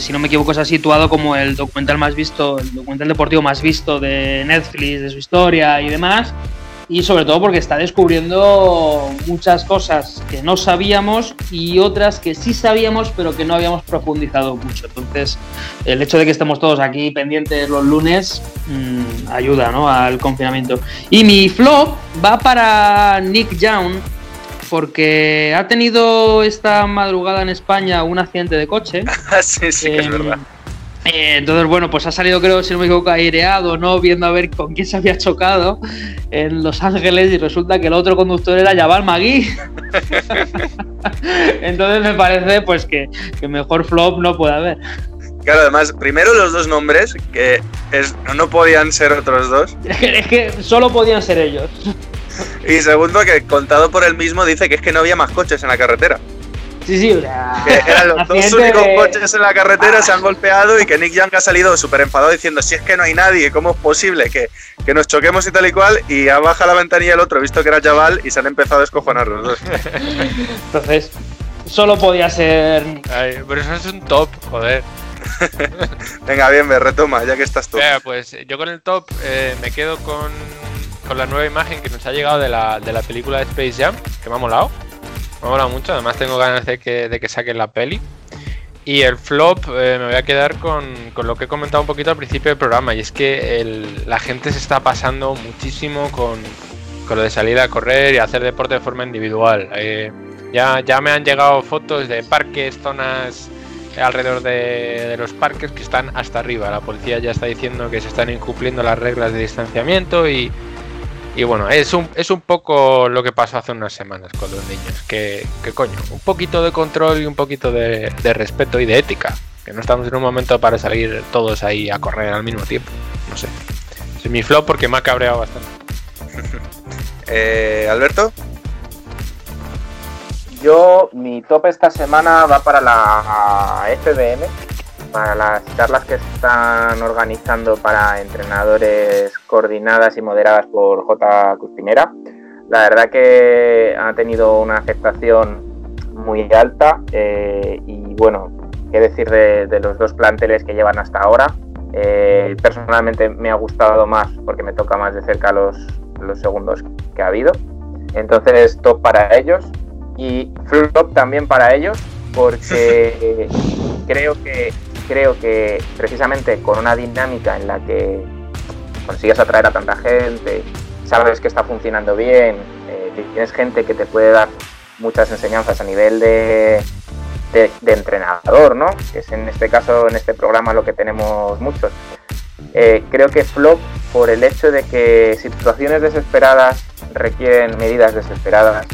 si no me equivoco se ha situado como el documental más visto, el documental deportivo más visto de Netflix, de su historia y demás. Y sobre todo porque está descubriendo muchas cosas que no sabíamos y otras que sí sabíamos pero que no habíamos profundizado mucho. Entonces, el hecho de que estemos todos aquí pendientes los lunes mm, ayuda ¿no? al confinamiento. Y mi flop va para Nick Young, porque ha tenido esta madrugada en España un accidente de coche. sí, sí, que es Em, verdad. eh, entonces, bueno, pues ha salido, creo, si no me equivoco, aireado, ¿no? Viendo a ver con quién se había chocado en Los Ángeles y resulta que el otro conductor era Jabal Magui. Entonces me parece, pues, que, que mejor flop no puede haber. Claro, además, primero los dos nombres, que es, no podían ser otros dos. es que solo podían ser ellos. Y segundo, que contado por él mismo dice que es que no había más coches en la carretera. Sí, sí, o sea, Que eran los dos únicos de- coches en la carretera, se han golpeado y que Nick Young ha salido súper enfadado diciendo si es que no hay nadie, ¿cómo es posible que, que nos choquemos y tal y cual? Y ha bajado la ventanilla el otro, visto que era chaval, y se han empezado a descojonar los dos. Entonces, solo podía ser. Ay, pero eso es un top, joder. Venga, bien, me retoma, ya que estás tú. Venga, pues yo con el top eh, me quedo con, con la nueva imagen que nos ha llegado de la, de la película de Space Jam, que me ha molado. Me ha molado mucho, además tengo ganas de que, de que saquen la peli. Y el flop eh, me voy a quedar con, con lo que he comentado un poquito al principio del programa, y es que la gente se está pasando muchísimo con, con lo de salir a correr y hacer deporte de forma individual. Eh, ya, ya me han llegado fotos de parques, zonas alrededor de, de los parques que están hasta arriba. La policía ya está diciendo que se están incumpliendo las reglas de distanciamiento y, y bueno, es un, es un poco lo que pasó hace unas semanas con los niños. Que, que coño, un poquito de control y un poquito de, de respeto y de ética. Que no estamos en un momento para salir todos ahí a correr al mismo tiempo. No sé. Es mi flop porque me ha cabreado bastante. Eh, Alberto, Yo, mi top esta semana va para la FBM, para las charlas que están organizando para entrenadores coordinadas y moderadas por J. Cuspinera. La verdad que ha tenido una aceptación muy alta eh, y bueno, qué decir de, de los dos planteles que llevan hasta ahora. Eh, personalmente me ha gustado más porque me toca más de cerca los, los segundos que ha habido. Entonces, top para ellos y flop también para ellos porque creo que creo que precisamente con una dinámica en la que consigues atraer a tanta gente, sabes que está funcionando bien, eh, tienes gente que te puede dar muchas enseñanzas a nivel de, de, de entrenador, ¿no? Que es en este caso, en este programa, lo que tenemos muchos. Eh, creo que flop por el hecho de que situaciones desesperadas requieren medidas desesperadas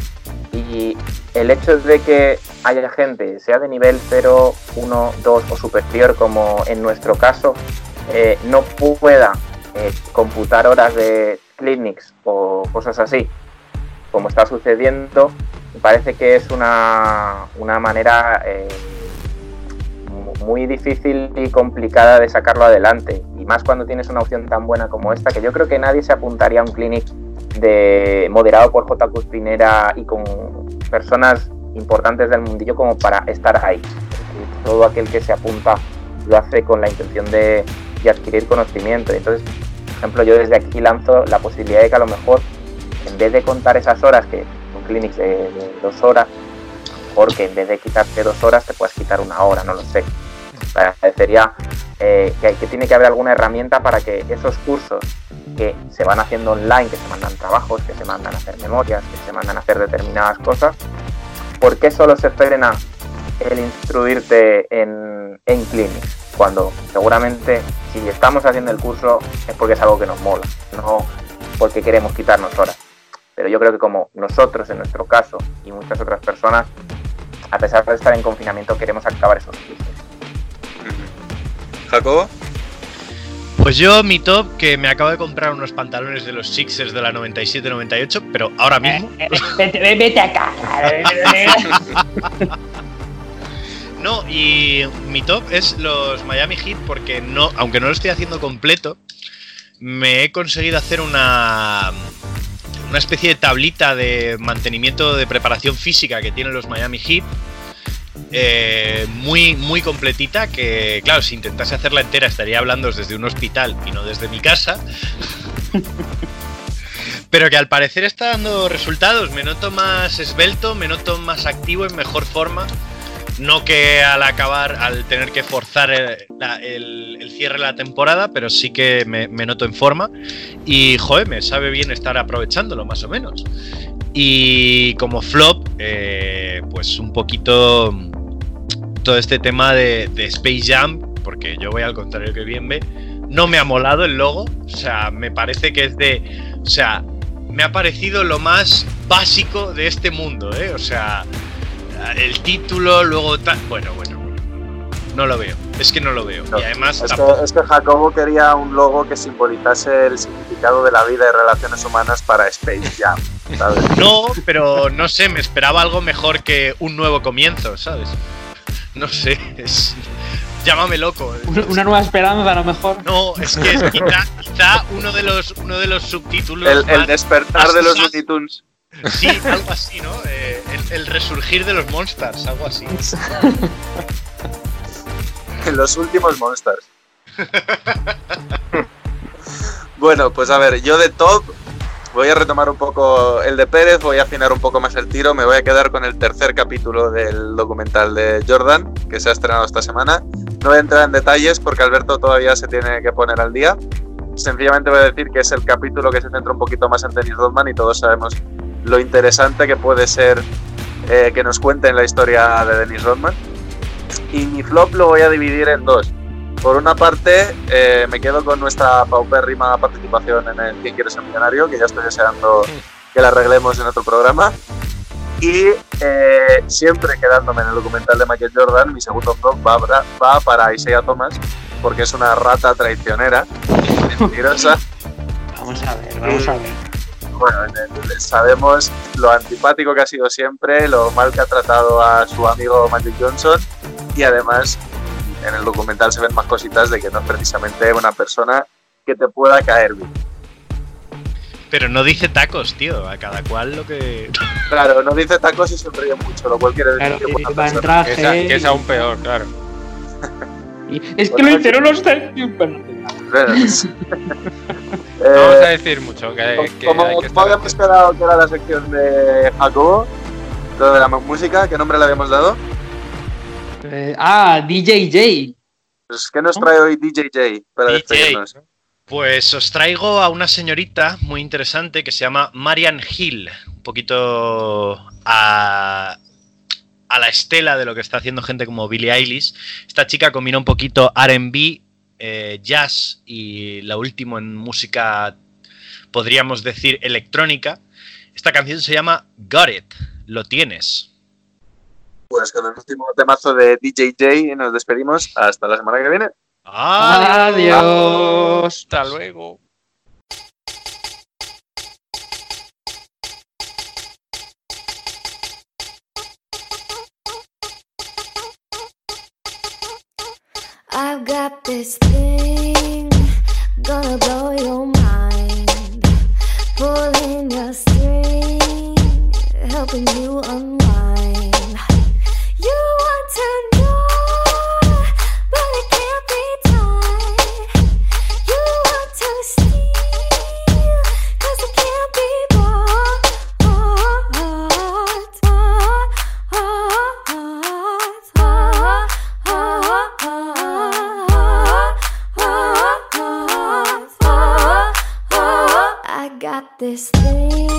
y el hecho de que haya gente, sea de nivel 0, 1, 2 o superior, como en nuestro caso, eh, no pueda eh, computar horas de clinics o cosas así, como está sucediendo, me parece que es una, una manera eh, mu- muy difícil y complicada de sacarlo adelante. Y más cuando tienes una opción tan buena como esta, que yo creo que nadie se apuntaría a un clinic de moderado por J. Cuspinera y con personas importantes del mundillo como para estar ahí. Todo aquel que se apunta lo hace con la intención de, de adquirir conocimiento. Entonces, por ejemplo, yo desde aquí lanzo la posibilidad de que a lo mejor, en vez de contar esas horas, que un clinic de, dos horas, porque en vez de quitarte dos horas te puedes quitar una hora, no lo sé. Parecería eh, que, que tiene que haber alguna herramienta para que esos cursos que se van haciendo online, que se mandan trabajos, que se mandan a hacer memorias, que se mandan a hacer determinadas cosas, ¿por qué solo se frena el instruirte en, en clinic? Cuando seguramente si estamos haciendo el curso es porque es algo que nos mola, no porque queremos quitarnos horas. Pero yo creo que como nosotros en nuestro caso y muchas otras personas, a pesar de estar en confinamiento, queremos acabar esos cursos. Jacobo. Pues yo, mi top, que me acabo de comprar unos pantalones de los Sixers de la 97-98, pero ahora mismo. Vete, vete acá. No, y mi top es los Miami Heat porque no, aunque no lo estoy haciendo completo, me he conseguido hacer una una especie de tablita de mantenimiento de preparación física que tienen los Miami Heat. Eh, muy, muy completita que, claro, si intentase hacerla entera estaría hablando desde un hospital y no desde mi casa. Pero que al parecer está dando resultados. Me noto más esbelto, me noto más activo, en mejor forma. No que al acabar, al tener que forzar el, cierre de la temporada, pero sí que me, me noto en forma. Y, joder, me sabe bien estar aprovechándolo, más o menos. Y como flop, eh, pues un poquito todo este tema de, de Space Jam, porque yo voy al contrario que bien ve, no me ha molado el logo. O sea, me parece que es de. O sea, me ha parecido lo más básico de este mundo, ¿eh? O sea, el título, luego tal. Bueno, bueno. No lo veo. Es que no lo veo. Y además Es que, es que Jacobo quería un logo que simbolizase el significado de la vida y relaciones humanas para Space Jam, ¿sabes? No, pero no sé, me esperaba algo mejor que un nuevo comienzo, ¿sabes? No sé, es... Llámame loco. Una- nueva esperanza, a lo mejor. No, es que es quizá, quizá uno de los uno de los subtítulos. El, despertar más de los usados. Sí, algo así, ¿no? Eh, el, el resurgir de los Monsters, algo así. Los últimos Monsters. bueno, pues a ver, yo de top voy a retomar un poco el de Pérez, voy a afinar un poco más el tiro, me voy a quedar con el tercer capítulo del documental de Jordan, que se ha estrenado esta semana. No voy a entrar en detalles porque Alberto todavía se tiene que poner al día. Sencillamente voy a decir que es el capítulo que se centra un poquito más en Dennis Rodman y todos sabemos lo interesante que puede ser eh, que nos cuenten la historia de Dennis Rodman. Y mi flop lo voy a dividir en dos. Por una parte, eh, me quedo con nuestra paupérrima participación en el Quién quiere ser millonario, que ya estoy deseando que la arreglemos en otro programa. Y eh, siempre quedándome en el documental de Michael Jordan, mi segundo flop va, para- va para Isaiah Thomas, porque es una rata traicionera, mentirosa. Vamos a ver, vamos a ver. Bueno, sabemos lo antipático que ha sido siempre, lo mal que ha tratado a su amigo Magic Johnson y además en el documental se ven más cositas de que no es precisamente una persona que te pueda caer bien. Pero no dice tacos, tío. A cada cual lo que. Claro, no dice tacos y se ríe mucho, lo cual quiere decir Claro, que va en persona. traje. Que es, que es aún peor, claro. Y- Es que lo hicieron los No vamos a Eh, decir mucho, que, que como habíamos quedado que era la sección de Jacobo, lo de la música, ¿qué nombre le habíamos dado? eh, ah, DJJ. Pues, ¿Qué nos trae hoy DJJ para DJ. despedirnos? Pues os traigo a una señorita muy interesante que se llama Marian Hill. Un poquito a, a la estela de lo que está haciendo gente como Billie Eilish. Esta chica combina un poquito RB, eh, jazz y la última en música, podríamos decir, electrónica. Esta canción se llama Got It. Lo tienes. Pues con el último temazo de DJJ nos despedimos. Hasta la semana que viene. Adiós. Hasta luego. I've got this thing gonna blow your mind. Pulling your string, helping you unwind. This thing